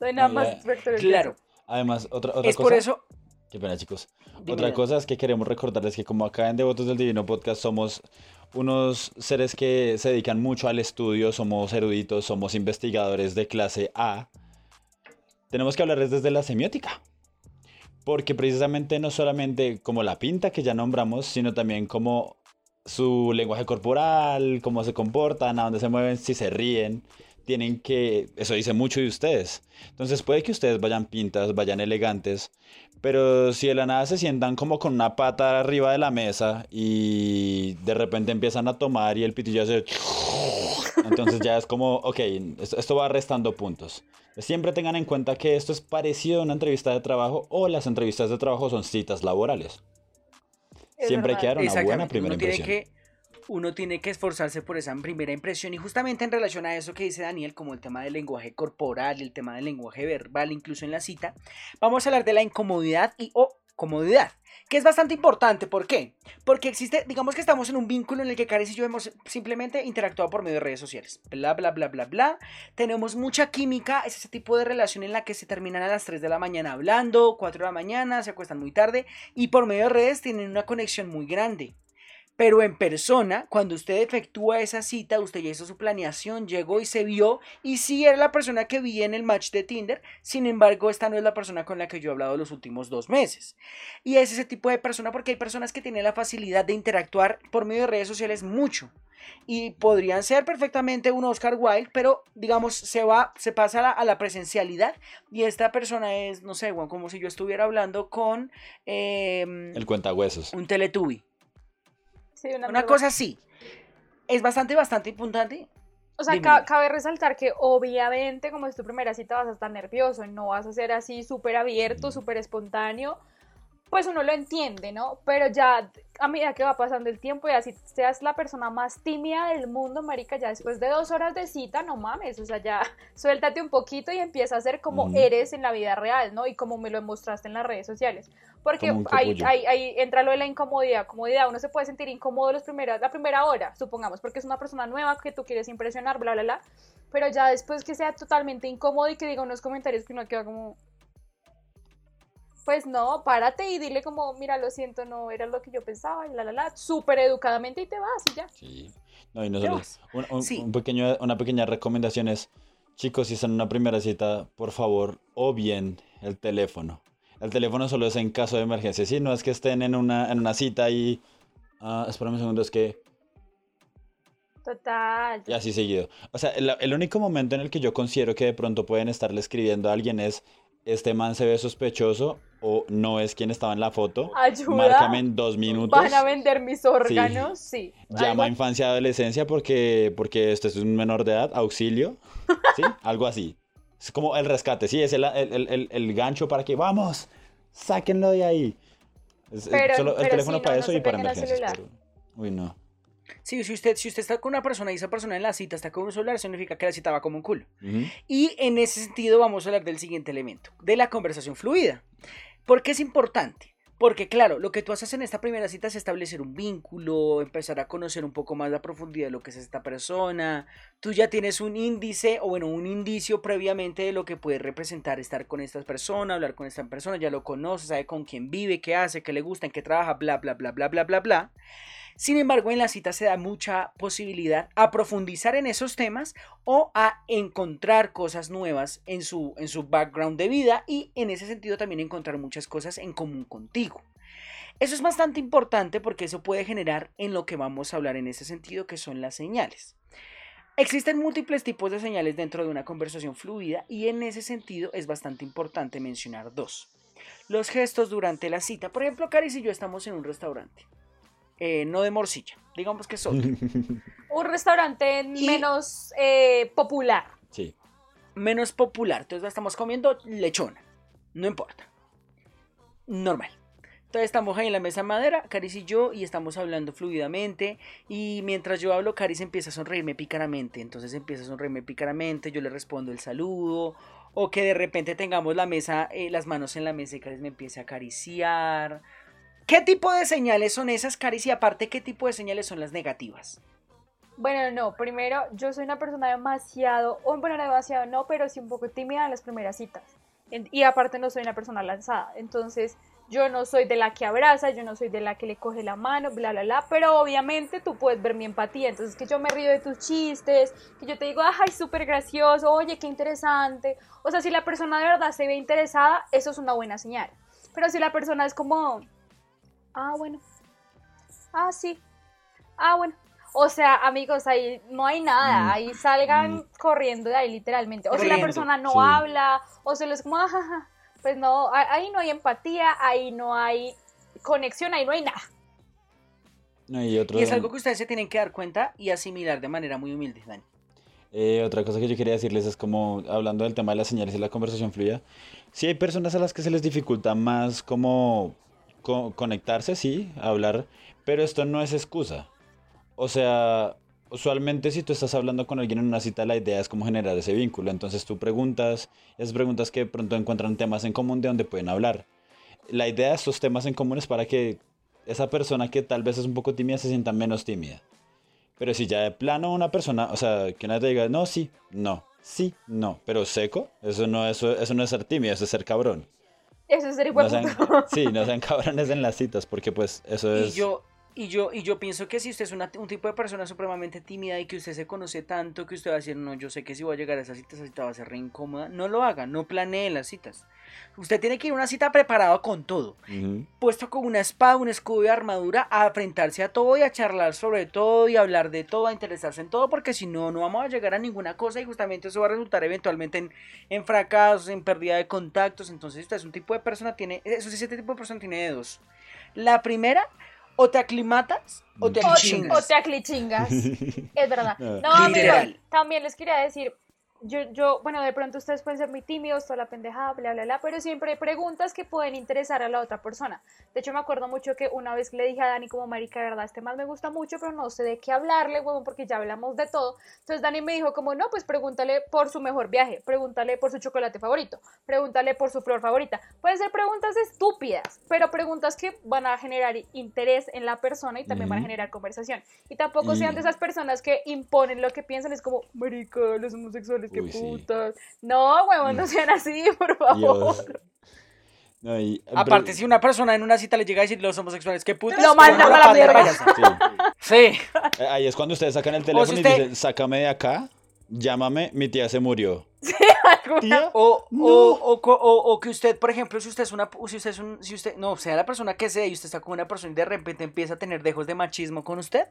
no hay nada más Ya, satisfactorio que Claro, eso. Además, otra, otra es cosa. por eso. Qué pena, chicos. Dime, Otra cosa es que queremos recordarles que como acá en Devotos del Divino Podcast somos unos seres que se dedican mucho al estudio, somos eruditos, somos investigadores de clase A, tenemos que hablarles desde la semiótica. Porque precisamente no solamente como la pinta que ya nombramos, sino también como su lenguaje corporal, cómo se comportan, a dónde se mueven, si se ríen, tienen que, eso dice mucho de ustedes. Entonces puede que ustedes vayan pintas, vayan elegantes, pero si de la nada se sientan como con una pata arriba de la mesa y de repente empiezan a tomar y el pitillo hace... Entonces ya es como, ok, esto, va restando puntos. Siempre tengan en cuenta que esto es parecido a una entrevista de trabajo o las entrevistas de trabajo son citas laborales. Es Siempre hay que dar una buena primera Uno tiene impresión. que uno tiene que esforzarse por esa primera impresión y justamente en relación a eso que dice Daniel, como el tema del lenguaje corporal, el tema del lenguaje verbal, incluso en la cita, vamos a hablar de la incomodidad y o comodidad, que es bastante importante. ¿Por qué? Porque existe, digamos que estamos en un vínculo en el que Caris y yo hemos simplemente interactuado por medio de redes sociales. Bla, bla, bla, bla, bla. Tenemos mucha química, es ese tipo de relación en la que se terminan a las 3 de la mañana hablando, 4 de la mañana, se acuestan muy tarde y por medio de redes tienen una conexión muy grande. Pero en persona, cuando usted efectúa esa cita, usted ya hizo su planeación, llegó y se vio, y sí era la persona que vi en el match de Tinder, sin embargo, esta no es la persona con la que yo he hablado los últimos dos meses. Y es ese tipo de persona porque hay personas que tienen la facilidad de interactuar por medio de redes sociales mucho. Y podrían ser perfectamente un Oscar Wilde, pero digamos, se va, se pasa a la, a la presencialidad. Y esta persona es, no sé, como si yo estuviera hablando con em, El cuentahuesos. un Teletubby. Sí, Una cosa así. Es bastante, bastante importante. O sea, ca- cabe resaltar que obviamente como es tu primera cita vas a estar nervioso, no vas a ser así súper abierto, súper espontáneo, pues uno lo entiende, ¿no? Pero ya a medida que va pasando el tiempo y así seas la persona más tímida del mundo, marica, ya después de dos horas de cita, no mames, o sea, ya suéltate un poquito y empieza a ser como eres en la vida real, ¿no? Y como me lo mostraste en las redes sociales. Porque ahí, ahí, entra lo de la incomodidad, comodidad, uno se puede sentir incómodo los primeros, la primera hora, supongamos, porque es una persona nueva que tú quieres impresionar, bla, bla, bla, pero ya después que sea totalmente incómodo y que diga unos comentarios que uno queda como, pues no, párate y dile como, mira, lo siento, no era lo que yo pensaba, y la, la, la, súper educadamente y te vas y ya. Sí, no, y no solo, un, pequeño, una pequeña recomendación es, chicos, si están en una primera cita, por favor, o bien el teléfono. El teléfono solo es en caso de emergencia, si no es que estén en una, en una cita y, uh, espérame un segundo, es que... Total. Y así seguido. O sea, el, el único momento en el que yo considero que de pronto pueden estarle escribiendo a alguien es este man se ve sospechoso o no es quien estaba en la foto. Ayuda. Márcame en dos minutos. Van a vender mis órganos, sí. Llama a infancia adolescencia porque, porque este es un menor de edad, auxilio. ¿Sí? Algo así. Es como el rescate, sí, es el, el, el, gancho para que vamos, sáquenlo de ahí. solo el teléfono para eso y para emergencias. Uy, no. Sí, si usted, si usted está con una persona y esa persona en la cita está con un celular, significa que la cita va como un culo. Y en ese sentido vamos a hablar del siguiente elemento, de la conversación fluida. ¿Por qué es importante? Porque claro, lo que tú haces en esta primera cita es establecer un vínculo, empezar a conocer un poco más la profundidad de lo que es esta persona. Tú ya tienes un índice o bueno, un indicio previamente de lo que puede representar estar con esta persona, hablar con esta persona, ya lo conoces, sabe con quién vive, qué hace, qué le gusta, en qué trabaja, bla, bla, bla, bla, bla, bla, bla. Sin embargo, en la cita se da mucha posibilidad a profundizar en esos temas o a encontrar cosas nuevas en su, en su background de vida y en ese sentido también encontrar muchas cosas en común contigo. Eso es bastante importante porque eso puede generar en lo que vamos a hablar en ese sentido, que son las señales. Existen múltiples tipos de señales dentro de una conversación fluida y en ese sentido es bastante importante mencionar dos. Los gestos durante la cita. Por ejemplo, Caris y yo estamos en un restaurante. Eh, no de morcilla, digamos que son. Un restaurante menos eh, popular. Sí. Menos popular. Entonces estamos comiendo lechona. No importa. Normal. Entonces estamos ahí en la mesa madera, Caris y yo, y estamos hablando fluidamente. Y mientras yo hablo, Caris empieza a sonreírme picaramente. Entonces empieza a sonreírme picaramente, yo le respondo el saludo. O que de repente tengamos la mesa, eh, las manos en la mesa y Caris me empiece a acariciar. ¿Qué tipo de señales son esas, Caris? Y aparte, ¿qué tipo de señales son las negativas? Bueno, no, primero, yo soy una persona demasiado, bueno, demasiado no, pero sí un poco tímida en las primeras citas. Y aparte no soy una persona lanzada, entonces yo no soy de la que abraza, yo no soy de la que le coge la mano, bla, bla, bla, pero obviamente tú puedes ver mi empatía, entonces que yo me río de tus chistes, que yo te digo, ay, súper gracioso, oye, qué interesante. O sea, si la persona de verdad se ve interesada, eso es una buena señal. Pero si la persona es como, Ah, bueno. Ah, sí. Ah, bueno. O sea, amigos, ahí no hay nada. Mm. Ahí salgan mm. corriendo de ahí, literalmente. O si la persona no habla, o se les como, ah, pues no, ahí no hay empatía, ahí no hay conexión, ahí no hay nada. y, y es algo que ustedes se tienen que dar cuenta y asimilar de manera muy humilde, Dani. Eh, otra cosa que yo quería decirles es como, hablando del tema de las señales y la conversación fluida, si hay personas a las que se les dificulta más como conectarse, sí, hablar, pero esto no es excusa. O sea, usualmente si tú estás hablando con alguien en una cita, la idea es como generar ese vínculo. Entonces tú preguntas, esas preguntas que pronto encuentran temas en común de donde pueden hablar. La idea de estos temas en común es para que esa persona que tal vez es un poco tímida se sienta menos tímida. Pero si ya de plano una persona, o sea, que nadie te diga, no, sí, no, sí, no, pero seco, eso no, eso, eso no es ser tímido, eso es ser cabrón. Eso es ser igual. sí, no sean cabrones en las citas, porque pues eso es... Y yo, y yo, y yo pienso que si usted es un tipo de persona supremamente tímida y que usted se conoce tanto que usted va a decir, no, yo sé que si voy a llegar a esa cita, esa cita va a ser re incómoda, no lo haga, no planee las citas. Usted tiene que ir a una cita preparado con todo, puesto con una espada, un escudo y armadura, a enfrentarse a todo y a charlar sobre todo y a hablar de todo, a interesarse en todo, porque si no, no vamos a llegar a ninguna cosa y justamente eso va a resultar eventualmente en, en fracasos, en pérdida de contactos. Entonces, usted es un tipo de persona, tiene, eso sí, ese tipo de persona tiene de dos. La primera o te aclimatas o te aclichingas. O, te aclichingas. es verdad. No, amigo, también les quería decir, yo, yo, bueno, de pronto ustedes pueden ser muy tímidos, toda la pendejada, bla, bla, bla, pero siempre hay preguntas que pueden interesar a la otra persona. De hecho, me acuerdo mucho que una vez le dije a Dani como, marica, de verdad, este más me gusta mucho, pero no sé de qué hablarle, huevón, porque ya hablamos de todo. Entonces Dani me dijo como, no, pues pregúntale por su mejor viaje, pregúntale por su chocolate favorito, pregúntale por su flor favorita. Pueden ser preguntas estúpidas, pero preguntas que van a generar interés en la persona y también van a generar conversación. Y tampoco sean de esas personas que imponen lo que piensan, es como, marica, los homosexuales, qué Uy, sí. No, huevón, no Mm. sean así, por favor. Dios. No, y- Aparte, pero- si una persona en una cita le llega a decir los homosexuales, ¿qué putas? Lo mandan Cojan a la mierda. sí. Sí. Eh, Ahí es cuando ustedes sacan el teléfono si y dicen, sácame de acá, llámame, mi tía se murió. Alguna- ¿Tía? O, No. o, o- o que usted, por ejemplo, si usted es una, si usted es un, si usted, no, sea la persona que sea y usted está con una persona y de repente empieza a tener dejos de machismo con usted,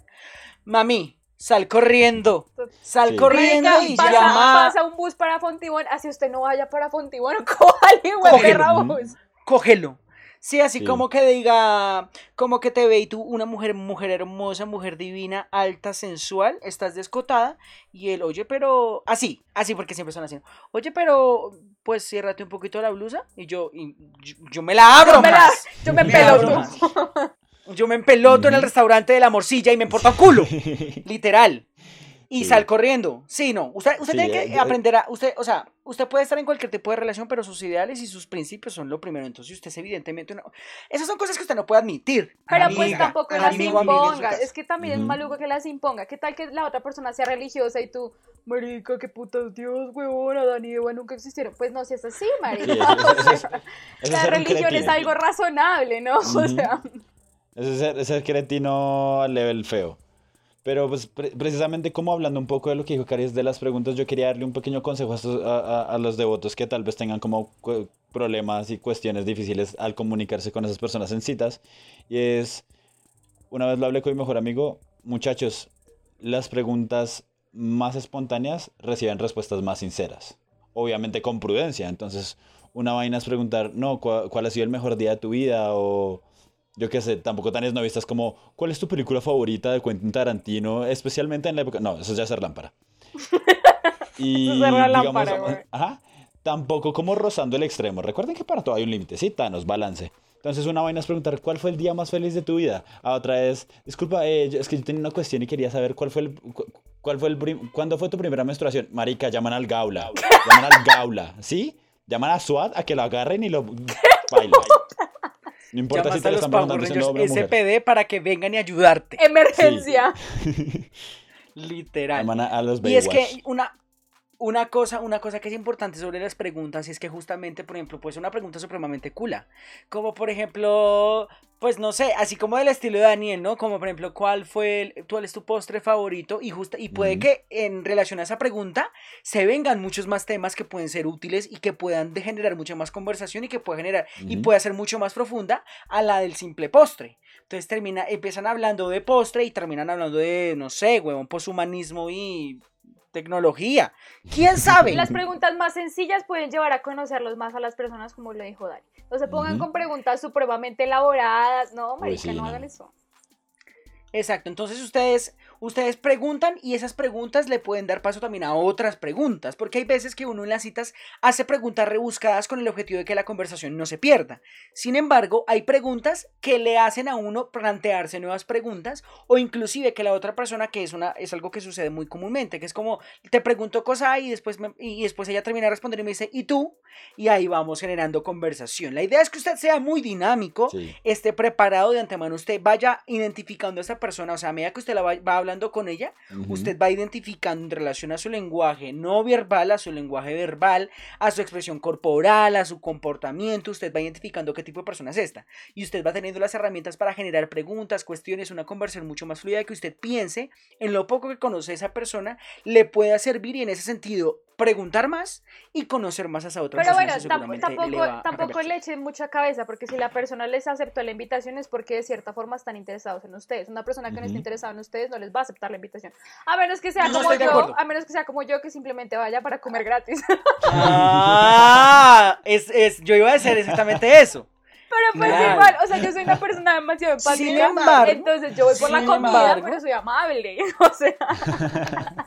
mami, sal corriendo, sal Sí. corriendo y pasa, llama, pasa un bus para Fontibón, así usted no vaya para Fontibón, cójale, güey, Cógelo. perra bus. cógelo. Sí, así Sí. como que diga, como que te ve y tú, una mujer, mujer hermosa, mujer divina, alta, sensual, estás descotada, y él, oye, pero, así, así porque siempre son así, oye, pero, pues ciérrate un poquito la blusa, y yo, y yo, yo me la abro Yo me, la- más. yo me Me más. Yo me empeloto en el restaurante de la morcilla y me importa un culo, literal. Y Sí. sal corriendo. Sí, no. Usted, usted Sí, tiene eh, que eh. aprender a. Usted, o sea, usted puede estar en cualquier tipo de relación, pero sus ideales y sus principios son lo primero. Entonces, usted es evidentemente una. Esas son cosas que usted no puede admitir. Pero pues tampoco las imponga. Es que también es maluco que las imponga. ¿Qué tal que la otra persona sea religiosa y tú, marica, qué putas Dios, huevona, Dani y Eva nunca existieron? Pues no, si es así, marica. Sí, eso- eso- O sea, eso- eso es la religión es algo razonable, ¿no? O sea, Ese es ser, ese es cretino al level feo. Pero pues pre- precisamente como hablando un poco de lo que dijo Caris de las preguntas, yo quería darle un pequeño consejo a, a- los devotos que tal vez tengan como problemas y cuestiones difíciles al comunicarse con esas personas en citas. Y es, una vez lo hablé con mi mejor amigo, muchachos, las preguntas más espontáneas reciben respuestas más sinceras. Obviamente con prudencia. Entonces, una vaina es preguntar, no, ¿cuál, cuál ha sido el mejor día de tu vida? O yo qué sé, tampoco tan esnovistas como, ¿cuál es tu película favorita de Quentin Tarantino? Especialmente en la época... No, eso es ya ser lámpara. Y Eso la lámpara, güey. ajá, tampoco como rozando el extremo. Recuerden que para todo hay un límite, sí, Thanos, balance. Entonces una vaina es preguntar, ¿cuál fue el día más feliz de tu vida? A otra es, disculpa, eh, es que yo tenía una cuestión y quería saber cuál fue el... cu- ¿Cuál fue el ¿Cuándo fue tu primera menstruación? Marica, llaman al gaula. Llaman al gaula, ¿sí? Llaman a SWAT a que lo agarren y lo... Baila. No importa si te a lo los están Power Rangers hombre o mujer. SPD para que vengan y ayudarte. emergencia. Literal. Llaman a, a los Y es que una, una cosa, una cosa que es importante sobre las preguntas es que justamente, por ejemplo, pues una pregunta supremamente cula. Como por ejemplo, pues no sé, así como del estilo de Daniel, ¿no? Como por ejemplo, ¿cuál fue el, cuál es tu postre favorito? Y justa, y puede que en relación a esa pregunta se vengan muchos más temas que pueden ser útiles y que puedan generar mucha más conversación y que pueda generar y Ujú. pueda ser mucho más profunda a la del simple postre. Entonces termina, empiezan hablando de postre y terminan hablando de, no sé, huevón, poshumanismo y tecnología. ¿Quién sabe? Las preguntas más sencillas pueden llevar a conocerlos más a las personas, como lo dijo Dani. No se pongan con preguntas supremamente elaboradas. No, marica, sí, no, no. hagan eso. Exacto, entonces ustedes, ustedes preguntan y esas preguntas le pueden dar paso también a otras preguntas, porque hay veces que uno en las citas hace preguntas rebuscadas con el objetivo de que la conversación no se pierda. Sin embargo, hay preguntas que le hacen a uno plantearse nuevas preguntas o inclusive que la otra persona, que es, una, es algo que sucede muy comúnmente, que es como te pregunto cosa y después, me- y después ella termina de responder y me dice, ¿y tú? Y ahí vamos generando conversación. La idea es que usted sea muy dinámico Sí. esté preparado de antemano, usted vaya identificando a esta persona, o sea, a medida que usted la va, va hablando con ella, usted va identificando en relación a su lenguaje no verbal, a su lenguaje verbal, a su expresión corporal, a su comportamiento, usted va identificando qué tipo de persona es esta. Y usted va teniendo las herramientas para generar preguntas, cuestiones, una conversación mucho más fluida que usted piense en lo poco que conoce a esa persona, le pueda servir y en ese sentido preguntar más y conocer más a esa otra Pero persona. bueno, eso tam- seguramente le tampoco, tampoco le echen mucha cabeza, porque si la persona les aceptó la invitación es porque de cierta forma están interesados en ustedes. Una persona que no esté interesada en ustedes no les va a aceptar la invitación. A menos que sea No como yo, a menos que sea como yo que simplemente vaya para comer gratis. Ah, es, es, yo iba a decir exactamente eso. Pero pues Claro. igual, o sea, yo soy una persona demasiado Sin empática, embargo- entonces yo voy por la sin comida, embargo- pero soy amable. O sea,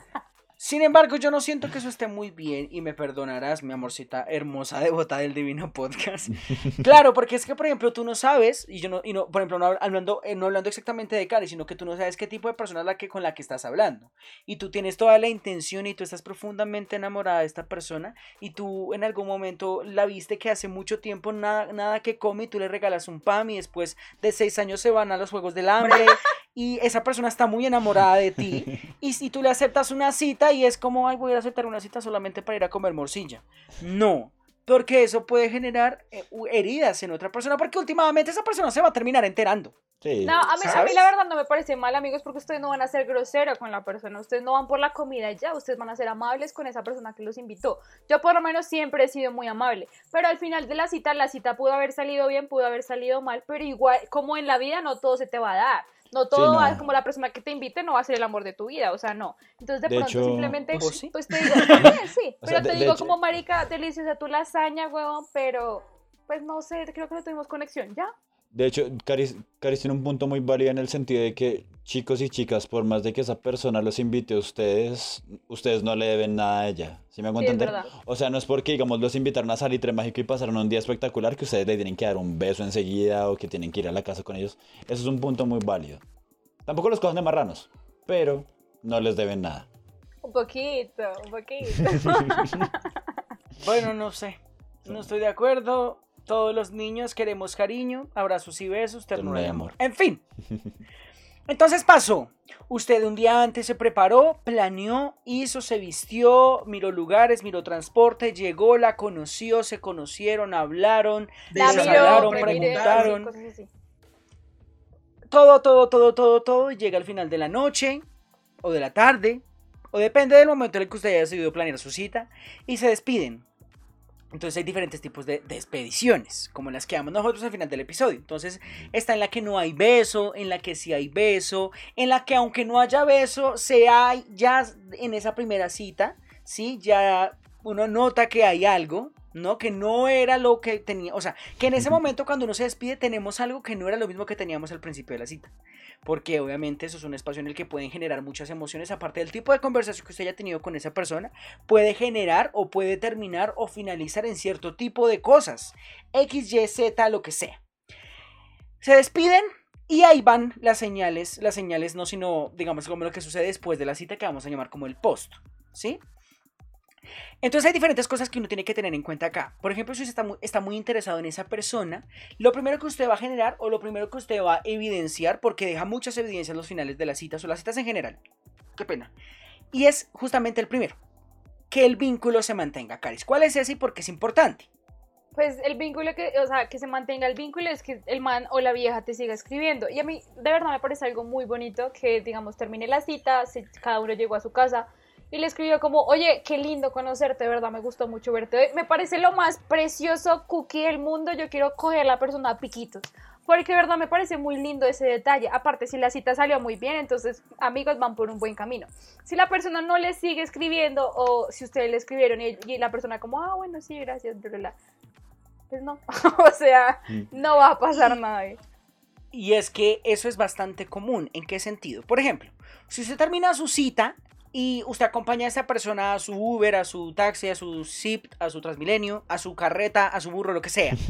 Sin embargo, yo no siento que eso esté muy bien y me perdonarás, mi amorcita hermosa devota del Divino Podcast. claro, porque es que, por ejemplo, tú no sabes, y yo no, y no por ejemplo, no hablando, eh, no hablando exactamente de Cari, sino que tú no sabes qué tipo de persona es la que con la que estás hablando. Y tú tienes toda la intención y tú estás profundamente enamorada de esta persona y tú en algún momento la viste que hace mucho tiempo nada, nada que come y tú le regalas un pan y después de seis años se van a los Juegos del Hambre y esa persona está muy enamorada de ti y si tú le aceptas una cita y es como, ay, voy a aceptar una cita solamente para ir a comer morcilla. No, porque eso puede generar eh, heridas en otra persona, porque últimamente esa persona se va a terminar enterando. No, a mí, a mí, la verdad no me parece mal, amigos, porque ustedes no van a ser groseros con la persona, ustedes no van por la comida ya, ustedes van a ser amables con esa persona que los invitó. Yo por lo menos siempre he sido muy amable, pero al final de la cita, la cita pudo haber salido bien, pudo haber salido mal, pero igual, como en la vida no todo se te va a dar. No todo como la persona que te invite no va a ser el amor de tu vida, o sea, no. Entonces de, pronto simplemente, pues, pues te digo, sí, pero te digo como marica, deliciosa tu lasaña, huevón, pero pues no sé, creo que no tuvimos conexión, ¿ya? De hecho, Caris, tiene un punto muy válido en el sentido de que chicos y chicas, por más de que esa persona los invite a ustedes, ustedes no le deben nada a ella. ¿Sí me hago entender? O sea, no es porque, digamos, los invitaron a Salitre Mágico y pasaron un día espectacular que ustedes le tienen que dar un beso enseguida o que tienen que ir a la casa con ellos. Eso es un punto muy válido. Tampoco los cojan de marranos, pero no les deben nada. Un poquito, un poquito. bueno, no sé. No estoy de acuerdo. Todos los niños queremos cariño, abrazos y besos, ternura y amor. En fin. Entonces pasó. Usted un día antes se preparó, planeó, hizo, se vistió, miró lugares, miró transporte, llegó, la conoció, se conocieron, hablaron, la hablaron, preguntaron. Todo, todo, todo, todo, todo. Y llega al final de la noche o de la tarde, o depende del momento en el que usted haya decidido planear su cita, y se despiden. Entonces hay diferentes tipos de, expediciones, como las que damos nosotros al final del episodio. Entonces está en la que no hay beso, en la que sí hay beso, en la que aunque no haya beso, se hay ya en esa primera cita, ¿sí? Ya uno nota que hay algo, ¿no? Que no era lo que tenía, o sea, que en ese momento cuando uno se despide tenemos algo que no era lo mismo que teníamos al principio de la cita. Porque obviamente eso es un espacio en el que pueden generar muchas emociones, aparte del tipo de conversación que usted haya tenido con esa persona, puede generar o puede terminar o finalizar en cierto tipo de cosas, X, Y, Z, lo que sea. Se despiden, y ahí van las señales, las señales no sino, digamos, como lo que sucede después de la cita que vamos a llamar como el post, ¿sí? Entonces hay diferentes cosas que uno tiene que tener en cuenta acá. Por ejemplo, si usted está muy, interesado en esa persona, lo primero que usted va a generar o lo primero que usted va a evidenciar, porque deja muchas evidencias los finales de las citas o las citas en general. Qué pena. Y es justamente el primero. Que el vínculo se mantenga, Caris. ¿Cuál es ese y por qué es importante? Pues el vínculo que, o sea, que se mantenga el vínculo es que el man o la vieja te siga escribiendo. Y a mí, de verdad, me parece algo muy bonito que, digamos, termine la cita, cada uno llegó a su casa, y le escribió como, oye, qué lindo conocerte, ¿verdad? Me gustó mucho verte hoy. Me parece lo más precioso cookie del mundo. Yo quiero coger a la persona a piquitos. Porque, ¿verdad? Me parece muy lindo ese detalle. Aparte, si la cita salió muy bien, entonces amigos van por un buen camino. Si la persona no le sigue escribiendo o si ustedes le escribieron y, la persona como, ah, bueno, sí, gracias, pues no. o sea, mm. no va a pasar nada. Y es que eso es bastante común. ¿En qué sentido? Por ejemplo, si usted termina su cita y usted acompaña a esa persona a su Uber, a su taxi, a su Zip, a su Transmilenio, a su carreta, a su burro, lo que sea.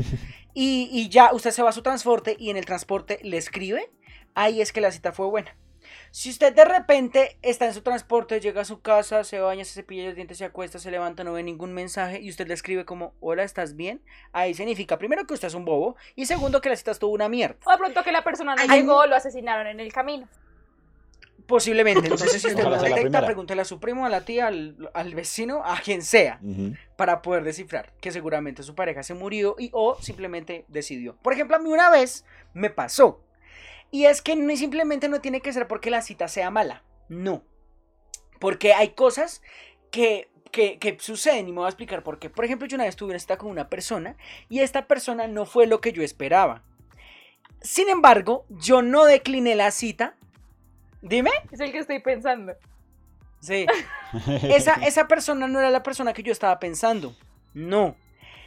Y, ya usted se va a su transporte y en el transporte le escribe. Ahí es que la cita fue buena. Si usted de repente está en su transporte, llega a su casa, se baña, se cepilla los dientes, se acuesta, se levanta, no ve ningún mensaje y usted le escribe como, hola, ¿estás bien? Ahí significa primero que usted es un bobo y segundo que la cita estuvo una mierda. O de pronto que la persona no llegó, lo asesinaron en el camino. Posiblemente. Entonces, si usted lo detecta, pregúntele a su primo, a la tía, al, vecino, a quien sea, para poder descifrar que seguramente su pareja se murió y o simplemente decidió. Por ejemplo, a mí una vez me pasó. Y es que no, simplemente no tiene que ser porque la cita sea mala. No. Porque hay cosas que, que, que, suceden y me voy a explicar por qué. Por ejemplo, yo una vez tuve una cita con una persona y esta persona no fue lo que yo esperaba. Sin embargo, yo no decliné la cita Dime. Es el que estoy pensando. Sí. Esa, esa persona no era la persona que yo estaba pensando. No.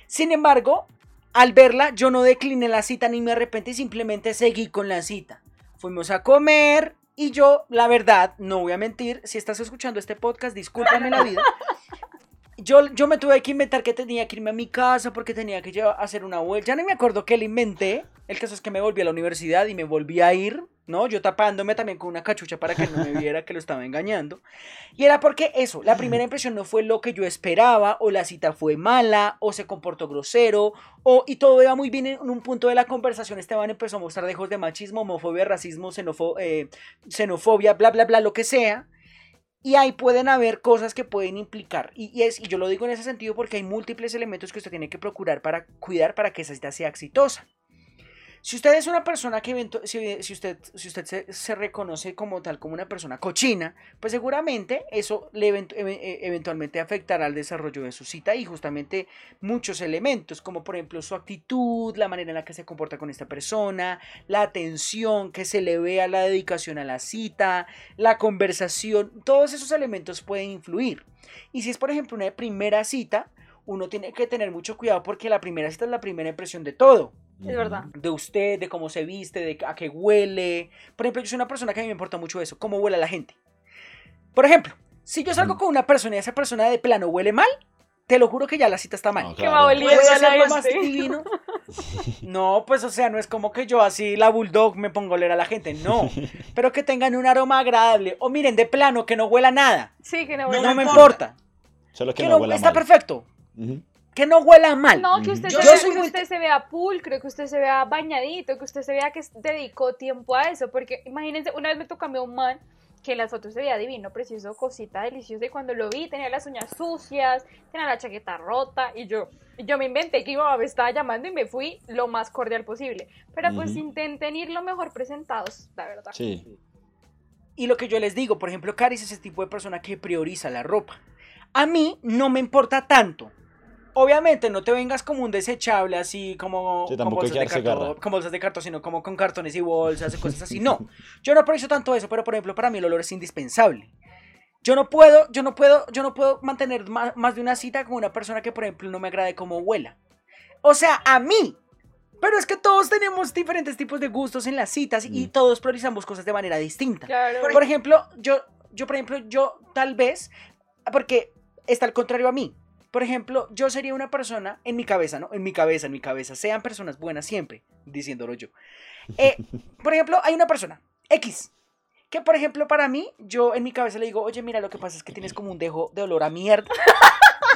Sin embargo, al verla, yo no decliné la cita ni me arrepentí, simplemente seguí con la cita. Fuimos a comer Y yo, la verdad, no voy a mentir, si estás escuchando este podcast, discúlpame la vida. Yo, yo me tuve que inventar que tenía que irme a mi casa porque tenía que llevar, hacer una vuelta. Ya no me acuerdo qué le inventé. El caso es que me volví a la universidad y me volví a ir, ¿no? Yo tapándome también con una cachucha para que no me viera que lo estaba engañando. Y era porque eso, la primera impresión no fue lo que yo esperaba, o la cita fue mala, o se comportó grosero, o y todo iba muy bien en un punto de la conversación. Esteban empezó a mostrar dejos de machismo, homofobia, racismo, xenofo- eh, xenofobia, bla, bla, bla, lo que sea. Y ahí pueden haber cosas que pueden implicar. Y, y es, y yo lo digo en ese sentido porque hay múltiples elementos que usted tiene que procurar para cuidar para que esa cita sea exitosa. Si usted es una persona que si, usted, se, reconoce como tal, como una persona cochina, pues seguramente eso eve- eh, eventualmente afectará al desarrollo de su cita y justamente muchos elementos, como por ejemplo su actitud, la manera en la que se comporta con esta persona, la atención que se le ve a la dedicación a la cita, la conversación, todos esos elementos pueden influir. Y si es por ejemplo una primera cita, uno tiene que tener mucho cuidado porque la primera cita es la primera impresión de todo Es verdad. de usted, de cómo se viste, de a qué huele. Por ejemplo, yo soy una persona que a mí me importa mucho eso, cómo huele a la gente. Por ejemplo, si yo salgo Mm. con una persona y esa persona de plano huele mal, te lo juro que ya la cita está mal. No, Que va a más divino. No, pues o sea, no es como que yo así la bulldog me pongo a oler a la gente, no. Pero que tengan un aroma agradable. O miren, de plano, que no huela nada. Sí, que no, No, huele me mal. importa. Solo que Que no, no, huela está mal. perfecto. Ujú. Que no huela mal. No, que usted, Yo se, vea, soy que muy- usted se vea pulcro, que usted se vea bañadito, que usted se vea que dedicó tiempo a eso. Porque imagínense, una vez me tocó a mí un man que en las fotos se veía divino, precioso, cosita deliciosa. Y cuando lo vi, tenía las uñas sucias, tenía la chaqueta rota. Y yo, yo me inventé que mi mamá me estaba llamando y me fui lo más cordial posible. Pero pues Ujú. intenten ir lo mejor presentados, la verdad. Sí. Y lo que yo les digo, por ejemplo, Caris es ese tipo de persona que prioriza la ropa. A mí no me importa tanto. Obviamente no te vengas como un desechable así como, Sí, con bolsas que de cartón, como bolsas de cartón, sino como con cartones y bolsas y cosas así. No, yo no aprecio tanto eso, pero por ejemplo para mí el olor es indispensable. Yo no puedo, yo no puedo, yo no puedo mantener más, más de una cita con una persona que por ejemplo no me agrade cómo huela. O sea, a mí. Pero es que todos tenemos diferentes tipos de gustos en las citas y Mm. todos priorizamos cosas de manera distinta. Claro. Por ejemplo, yo, yo, por ejemplo, yo tal vez, porque está al contrario a mí. Por ejemplo, yo sería una persona, en mi cabeza, ¿no? En mi cabeza, en mi cabeza, sean personas buenas siempre, diciéndolo yo. Eh, por ejemplo, hay una persona, X, que por ejemplo para mí, yo en mi cabeza le digo, oye, mira, lo que pasa es que tienes como un dejo de olor a mierda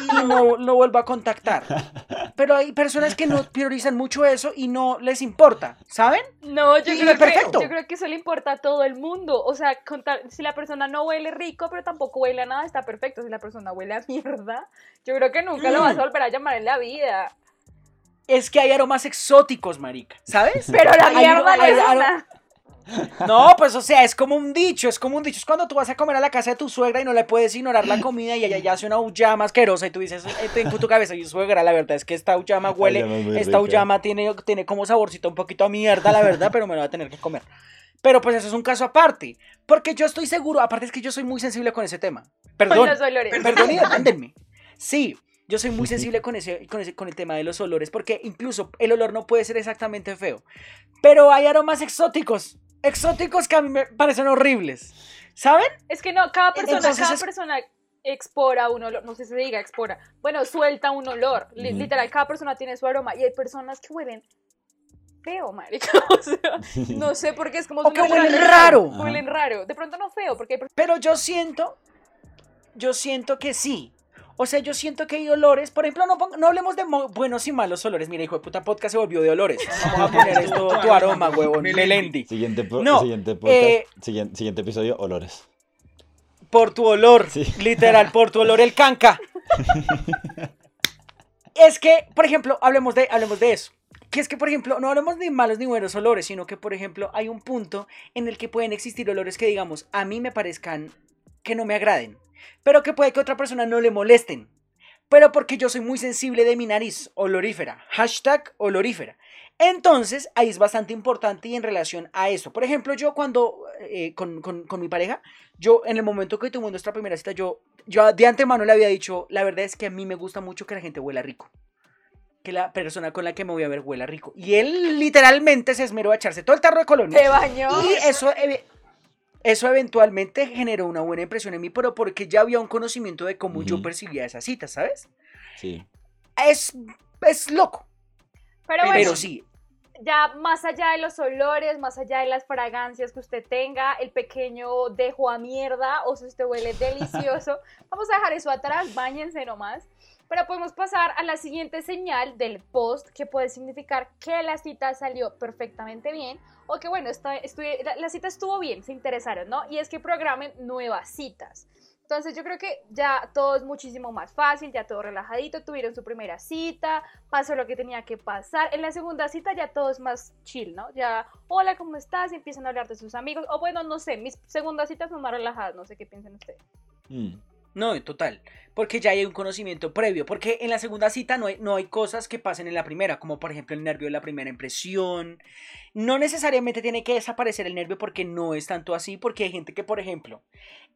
y no lo vuelvo a contactar. Pero hay personas que no priorizan mucho eso y no les importa, ¿saben? No, yo Y creo, que, perfecto. yo creo que eso le importa a todo el mundo. O sea, contar, si la persona no huele rico, pero tampoco huele a nada, está perfecto. Si la persona huele a mierda, yo creo que nunca lo vas a volver a llamar en la vida. Es que hay aromas exóticos, marica, ¿sabes? Pero la Hay- mierda no hay- es una. No, pues o sea, es como un dicho, es como un dicho. Es cuando tú vas a comer a la casa de tu suegra y no le puedes ignorar la comida y ella ya hace una uyama asquerosa y tú dices eh, en tu cabeza, y suegra, la verdad es que esta uyama huele, esta uyama tiene, tiene como saborcito un poquito a mierda, la verdad, pero me lo va a tener que comer. Pero pues eso es un caso aparte, porque yo estoy seguro, aparte es que yo soy muy sensible con ese tema. Perdón, perdón y demándenme. Sí, yo soy muy sensible con ese, con ese, con el tema de los olores, porque incluso el olor no puede ser exactamente feo. Pero hay aromas exóticos, exóticos que a mí me parecen horribles. ¿Saben? Es que no, cada persona, Entonces cada es- persona expora un olor, no sé si se diga expora, bueno, suelta un olor, literal, cada persona tiene su aroma y hay personas que huelen feo, marica, o sea, no sé por qué es como O que huelen raro. huelen raro, de pronto no feo, porque hay Pero yo siento, yo siento que sí. O sea, yo siento que hay olores, por ejemplo, no, hablemos de buenos y malos olores. Mira, hijo de puta podcast se volvió de olores. Vamos a poner esto, tu aroma, huevón, Melendi. Siguiente, po- No, siguiente podcast, eh, siguiente, siguiente episodio, olores. Por tu olor, Sí. literal, por tu olor el canca. es que, por ejemplo, hablemos de, hablemos de eso. Que es que, por ejemplo, no hablemos de malos ni buenos olores, sino que, por ejemplo, hay un punto en el que pueden existir olores que, digamos, a mí me parezcan que no me agraden, pero que puede que a otra persona no le molesten. Pero porque yo soy muy sensible de mi nariz, olorífera. Hashtag olorífera. Entonces, ahí es bastante importante y en relación a eso. Por ejemplo, yo cuando, eh, con, con- con mi pareja, yo en el momento que tuvimos nuestra primera cita, yo, yo de antemano le había dicho, la verdad es que a mí me gusta mucho que la gente huela rico. Que la persona con la que me voy a ver huela rico. Y él literalmente se esmeró a echarse todo el tarro de colonia. se bañó. Y eso, evi- Eso eventualmente generó una buena impresión en mí, pero porque ya había un conocimiento de cómo yo percibía esas citas, ¿sabes? Sí. Es, es loco, Pero pero, bueno, sí. ya más allá de los olores, más allá de las fragancias que usted tenga, el pequeño dejo a mierda o si usted huele delicioso, vamos a dejar eso atrás, bañense nomás. Pero podemos pasar a la siguiente señal del post, que puede significar que la cita salió perfectamente bien o que, bueno, esta- estu- la, la cita estuvo bien, se interesaron, ¿no? Y es que programen nuevas citas. Entonces yo creo que ya todo es muchísimo más fácil, ya todo relajadito, tuvieron su primera cita, pasó lo que tenía que pasar. En la segunda cita ya todo es más chill, ¿no? Ya, hola, ¿cómo estás? Y empiezan a hablar de sus amigos. O bueno, no sé, mis segundas citas son más relajadas, no sé qué piensan ustedes. Mm. No, total. Porque ya hay un conocimiento previo. Porque en la segunda cita no hay, no hay cosas que pasen en la primera, como por ejemplo el nervio de la primera impresión. No necesariamente tiene que desaparecer el nervio porque no es tanto así. Porque hay gente que, por ejemplo,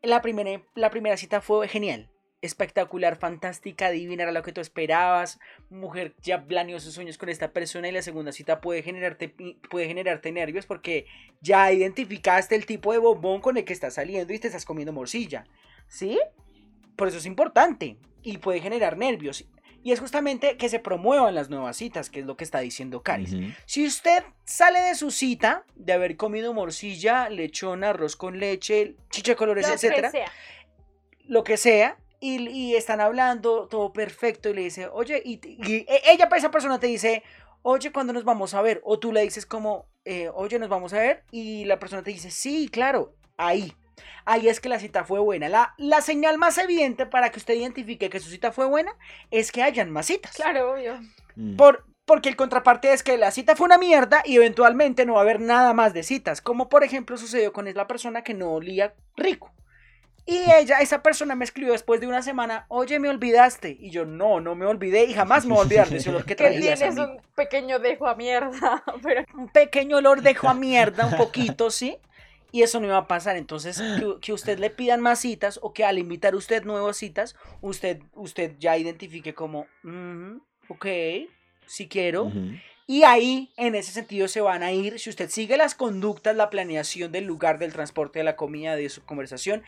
la primera, la primera cita fue genial. Espectacular, fantástica, divina, era lo que tú esperabas. Mujer ya planeó sus sueños con esta persona y la segunda cita puede generarte, puede generarte nervios porque ya identificaste el tipo de bombón con el que estás saliendo y te estás comiendo morcilla. ¿Sí? Por eso es importante y puede generar nervios. Y es justamente que se promuevan las nuevas citas, que es lo que está diciendo Caris. Si usted sale de su cita de haber comido morcilla, lechón, arroz con leche, chicha de colores, Lo etcétera, que sea. lo que sea, y, y están hablando todo perfecto y le dice, oye, y, y e- ella, esa persona te dice, oye, ¿cuándo nos vamos a ver? O tú le dices como, eh, oye, nos vamos a ver, y la persona te dice, sí, claro, ahí. Ahí es que la cita fue buena. La, la señal más evidente para que usted identifique que su cita fue buena es que hayan más citas. Claro, obvio. Mm. Por, porque el contraparte es que la cita fue una mierda y eventualmente no va a haber nada más de citas. Como por ejemplo sucedió con la persona que no olía rico. Y ella, esa persona me escribió después de una semana, oye, me olvidaste. Y yo, no, no me olvidé y jamás me voy a olvidar de ese olor que traías. tienes amigo". un pequeño dejo a mierda. Pero Un pequeño olor dejó a mierda un poquito, ¿sí? Y eso no iba a pasar. Entonces, que, que usted le pidan más citas o que al invitar usted nuevas citas, usted, usted ya identifique como, "Ujú, ok, si quiero. Y ahí, en ese sentido, se van a ir, si usted sigue las conductas, la planeación del lugar, del transporte, de la comida, de su conversación,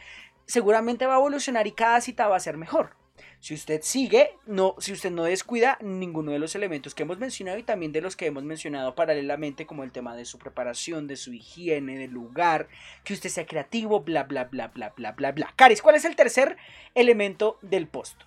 seguramente va a evolucionar y cada cita va a ser mejor. Si usted sigue, no, si usted no descuida ninguno de los elementos que hemos mencionado y también de los que hemos mencionado paralelamente, como el tema de su preparación, de su higiene, del lugar, que usted sea creativo, bla, bla, bla, bla, bla, bla, bla. Caris, ¿cuál es el tercer elemento del post?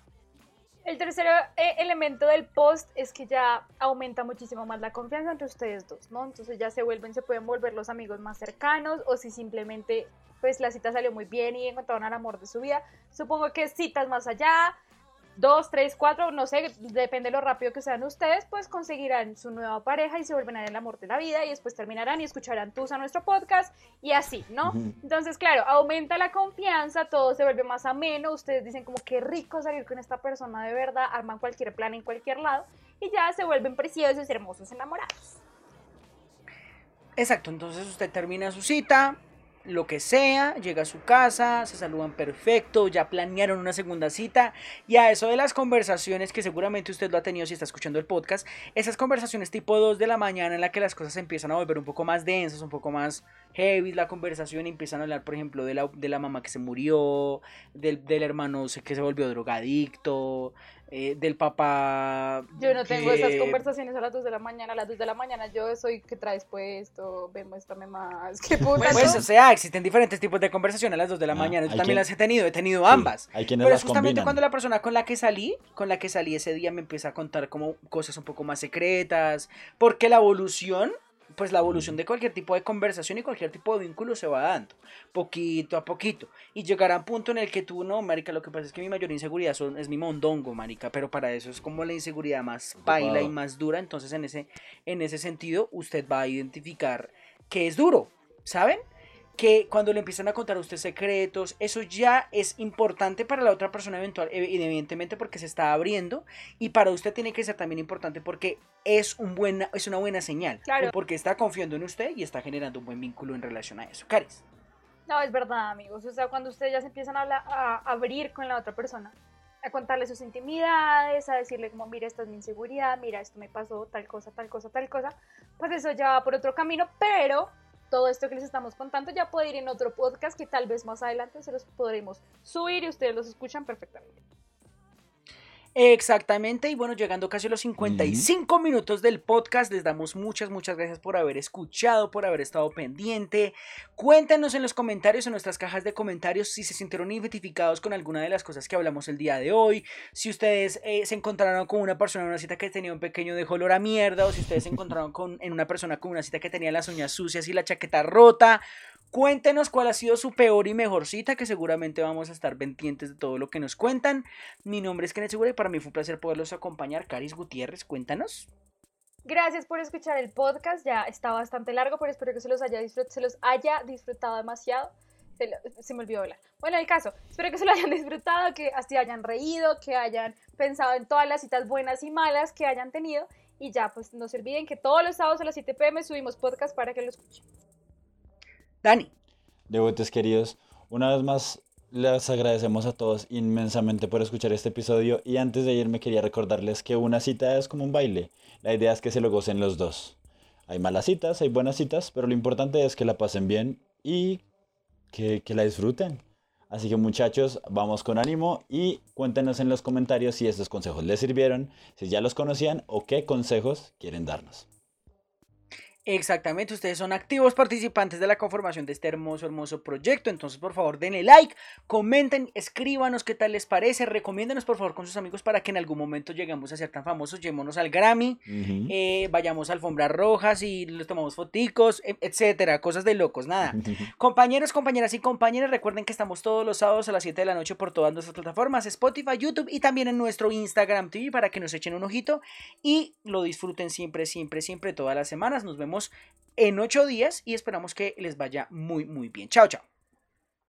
el tercer eh, elemento del post es que ya aumenta muchísimo más la confianza entre ustedes dos, ¿no? Entonces ya se vuelven, se pueden volver los amigos más cercanos o si simplemente pues la cita salió muy bien y encontraron al amor de su vida. Supongo que citas más allá, dos, tres, cuatro, no sé, depende de lo rápido que sean ustedes, pues conseguirán su nueva pareja y se volverán el amor de la vida y después terminarán y escucharán tus a nuestro podcast y así, ¿no? Entonces, claro, aumenta la confianza, todo se vuelve más ameno, ustedes dicen como qué rico salir con esta persona de verdad, arman cualquier plan en cualquier lado y ya se vuelven preciosos, hermosos, enamorados. Exacto, entonces usted termina su cita, lo que sea, llega a su casa, se saludan perfecto, ya planearon una segunda cita. Y a eso de las conversaciones que seguramente usted lo ha tenido si está escuchando el podcast, esas conversaciones tipo 2 de la mañana en la que las cosas empiezan a volver un poco más densas, un poco más heavy la conversación empiezan a hablar por ejemplo de la, de la mamá que se murió, del, del hermano que se volvió drogadicto, eh, del papá... Yo no tengo esas conversaciones a las 2 de la mañana, a las 2 de la mañana yo soy que traes puesto, ven, muéstrame más, qué puta. Pues, ¿no? o sea, existen diferentes tipos de conversación a las 2 de la Ah, mañana. Yo también quien- las he tenido, he tenido Sí, ambas. Hay quienes Pero las es justamente combinan. cuando la persona con la que salí, con la que salí ese día, me empieza a contar como cosas un poco más secretas. Porque la evolución, pues la evolución de cualquier tipo de conversación y cualquier tipo de vínculo se va dando, poquito a poquito. Y llegará un punto en el que tú, no, marica, lo que pasa es que mi mayor inseguridad son, es mi mondongo, marica. Pero para eso es como la inseguridad más baila y más dura. Entonces, en ese, en ese sentido, usted va a identificar que es duro, ¿saben? Que cuando le empiezan a contar a usted secretos, eso ya es importante para la otra persona eventual, ev- evidentemente porque se está abriendo y para usted tiene que ser también importante porque es, un buena, es una buena señal, Claro. porque está confiando en usted y está generando un buen vínculo en relación a eso. Caris. No, es verdad, amigos. O sea, cuando ustedes ya se empiezan a, hablar- a abrir con la otra persona, a contarle sus intimidades, a decirle como, mira, esta es mi inseguridad, mira, esto me pasó, tal cosa, tal cosa, tal cosa, pues eso ya va por otro camino, pero todo esto que les estamos contando ya puede ir en otro podcast que tal vez más adelante se los podremos subir y ustedes los escuchan perfectamente. Exactamente, y bueno, llegando casi a los 55 minutos del podcast, les damos muchas, muchas gracias por haber escuchado, por haber estado pendiente. Cuéntenos en los comentarios, en nuestras cajas de comentarios, si se sintieron identificados con alguna de las cosas que hablamos el día de hoy, si ustedes eh, se encontraron con una persona en una cita que tenía un pequeño de olor a mierda, o si ustedes se encontraron con, en una persona con una cita que tenía las uñas sucias y la chaqueta rota, Cuéntenos cuál ha sido su peor y mejor cita, que seguramente vamos a estar pendientes de todo lo que nos cuentan. Mi nombre es Kenneth Segura y para mí fue un placer poderlos acompañar. Caris Gutiérrez, cuéntanos. Gracias por escuchar el podcast, ya está bastante largo, pero espero que se los haya, se los haya disfrutado demasiado. Se, me olvidó hablar. Bueno, el caso, espero que se lo hayan disfrutado, que así hayan reído, que hayan pensado en todas las citas buenas y malas que hayan tenido. Y ya, pues no se olviden que todos los sábados a las 7 pm subimos podcast para que lo escuchen. Dani. Devotes queridos, una vez más les agradecemos a todos inmensamente por escuchar este episodio y antes de irme quería recordarles que una cita es como un baile. La idea es que se lo gocen los dos. Hay malas citas, hay buenas citas, pero lo importante es que la pasen bien y que, que la disfruten. Así que muchachos, vamos con ánimo y cuéntenos en los comentarios si estos consejos les sirvieron, si ya los conocían o qué consejos quieren darnos. Exactamente, ustedes son activos participantes de la conformación de este hermoso, hermoso proyecto. Entonces, por favor, denle like, comenten, escríbanos qué tal les parece, recomiéndenos por favor con sus amigos para que en algún momento lleguemos a ser tan famosos, llevémonos al Grammy, eh, vayamos a alfombras rojas y les tomamos foticos, e, etcétera, cosas de locos, nada. Compañeros, compañeras y compañeras, recuerden que estamos todos los sábados a las 7 de la noche por todas nuestras plataformas, Spotify, YouTube y también en nuestro Instagram TV para que nos echen un ojito y lo disfruten siempre, siempre, siempre, todas las semanas. Nos en ocho días y esperamos que les vaya muy, muy bien. Chao, chao.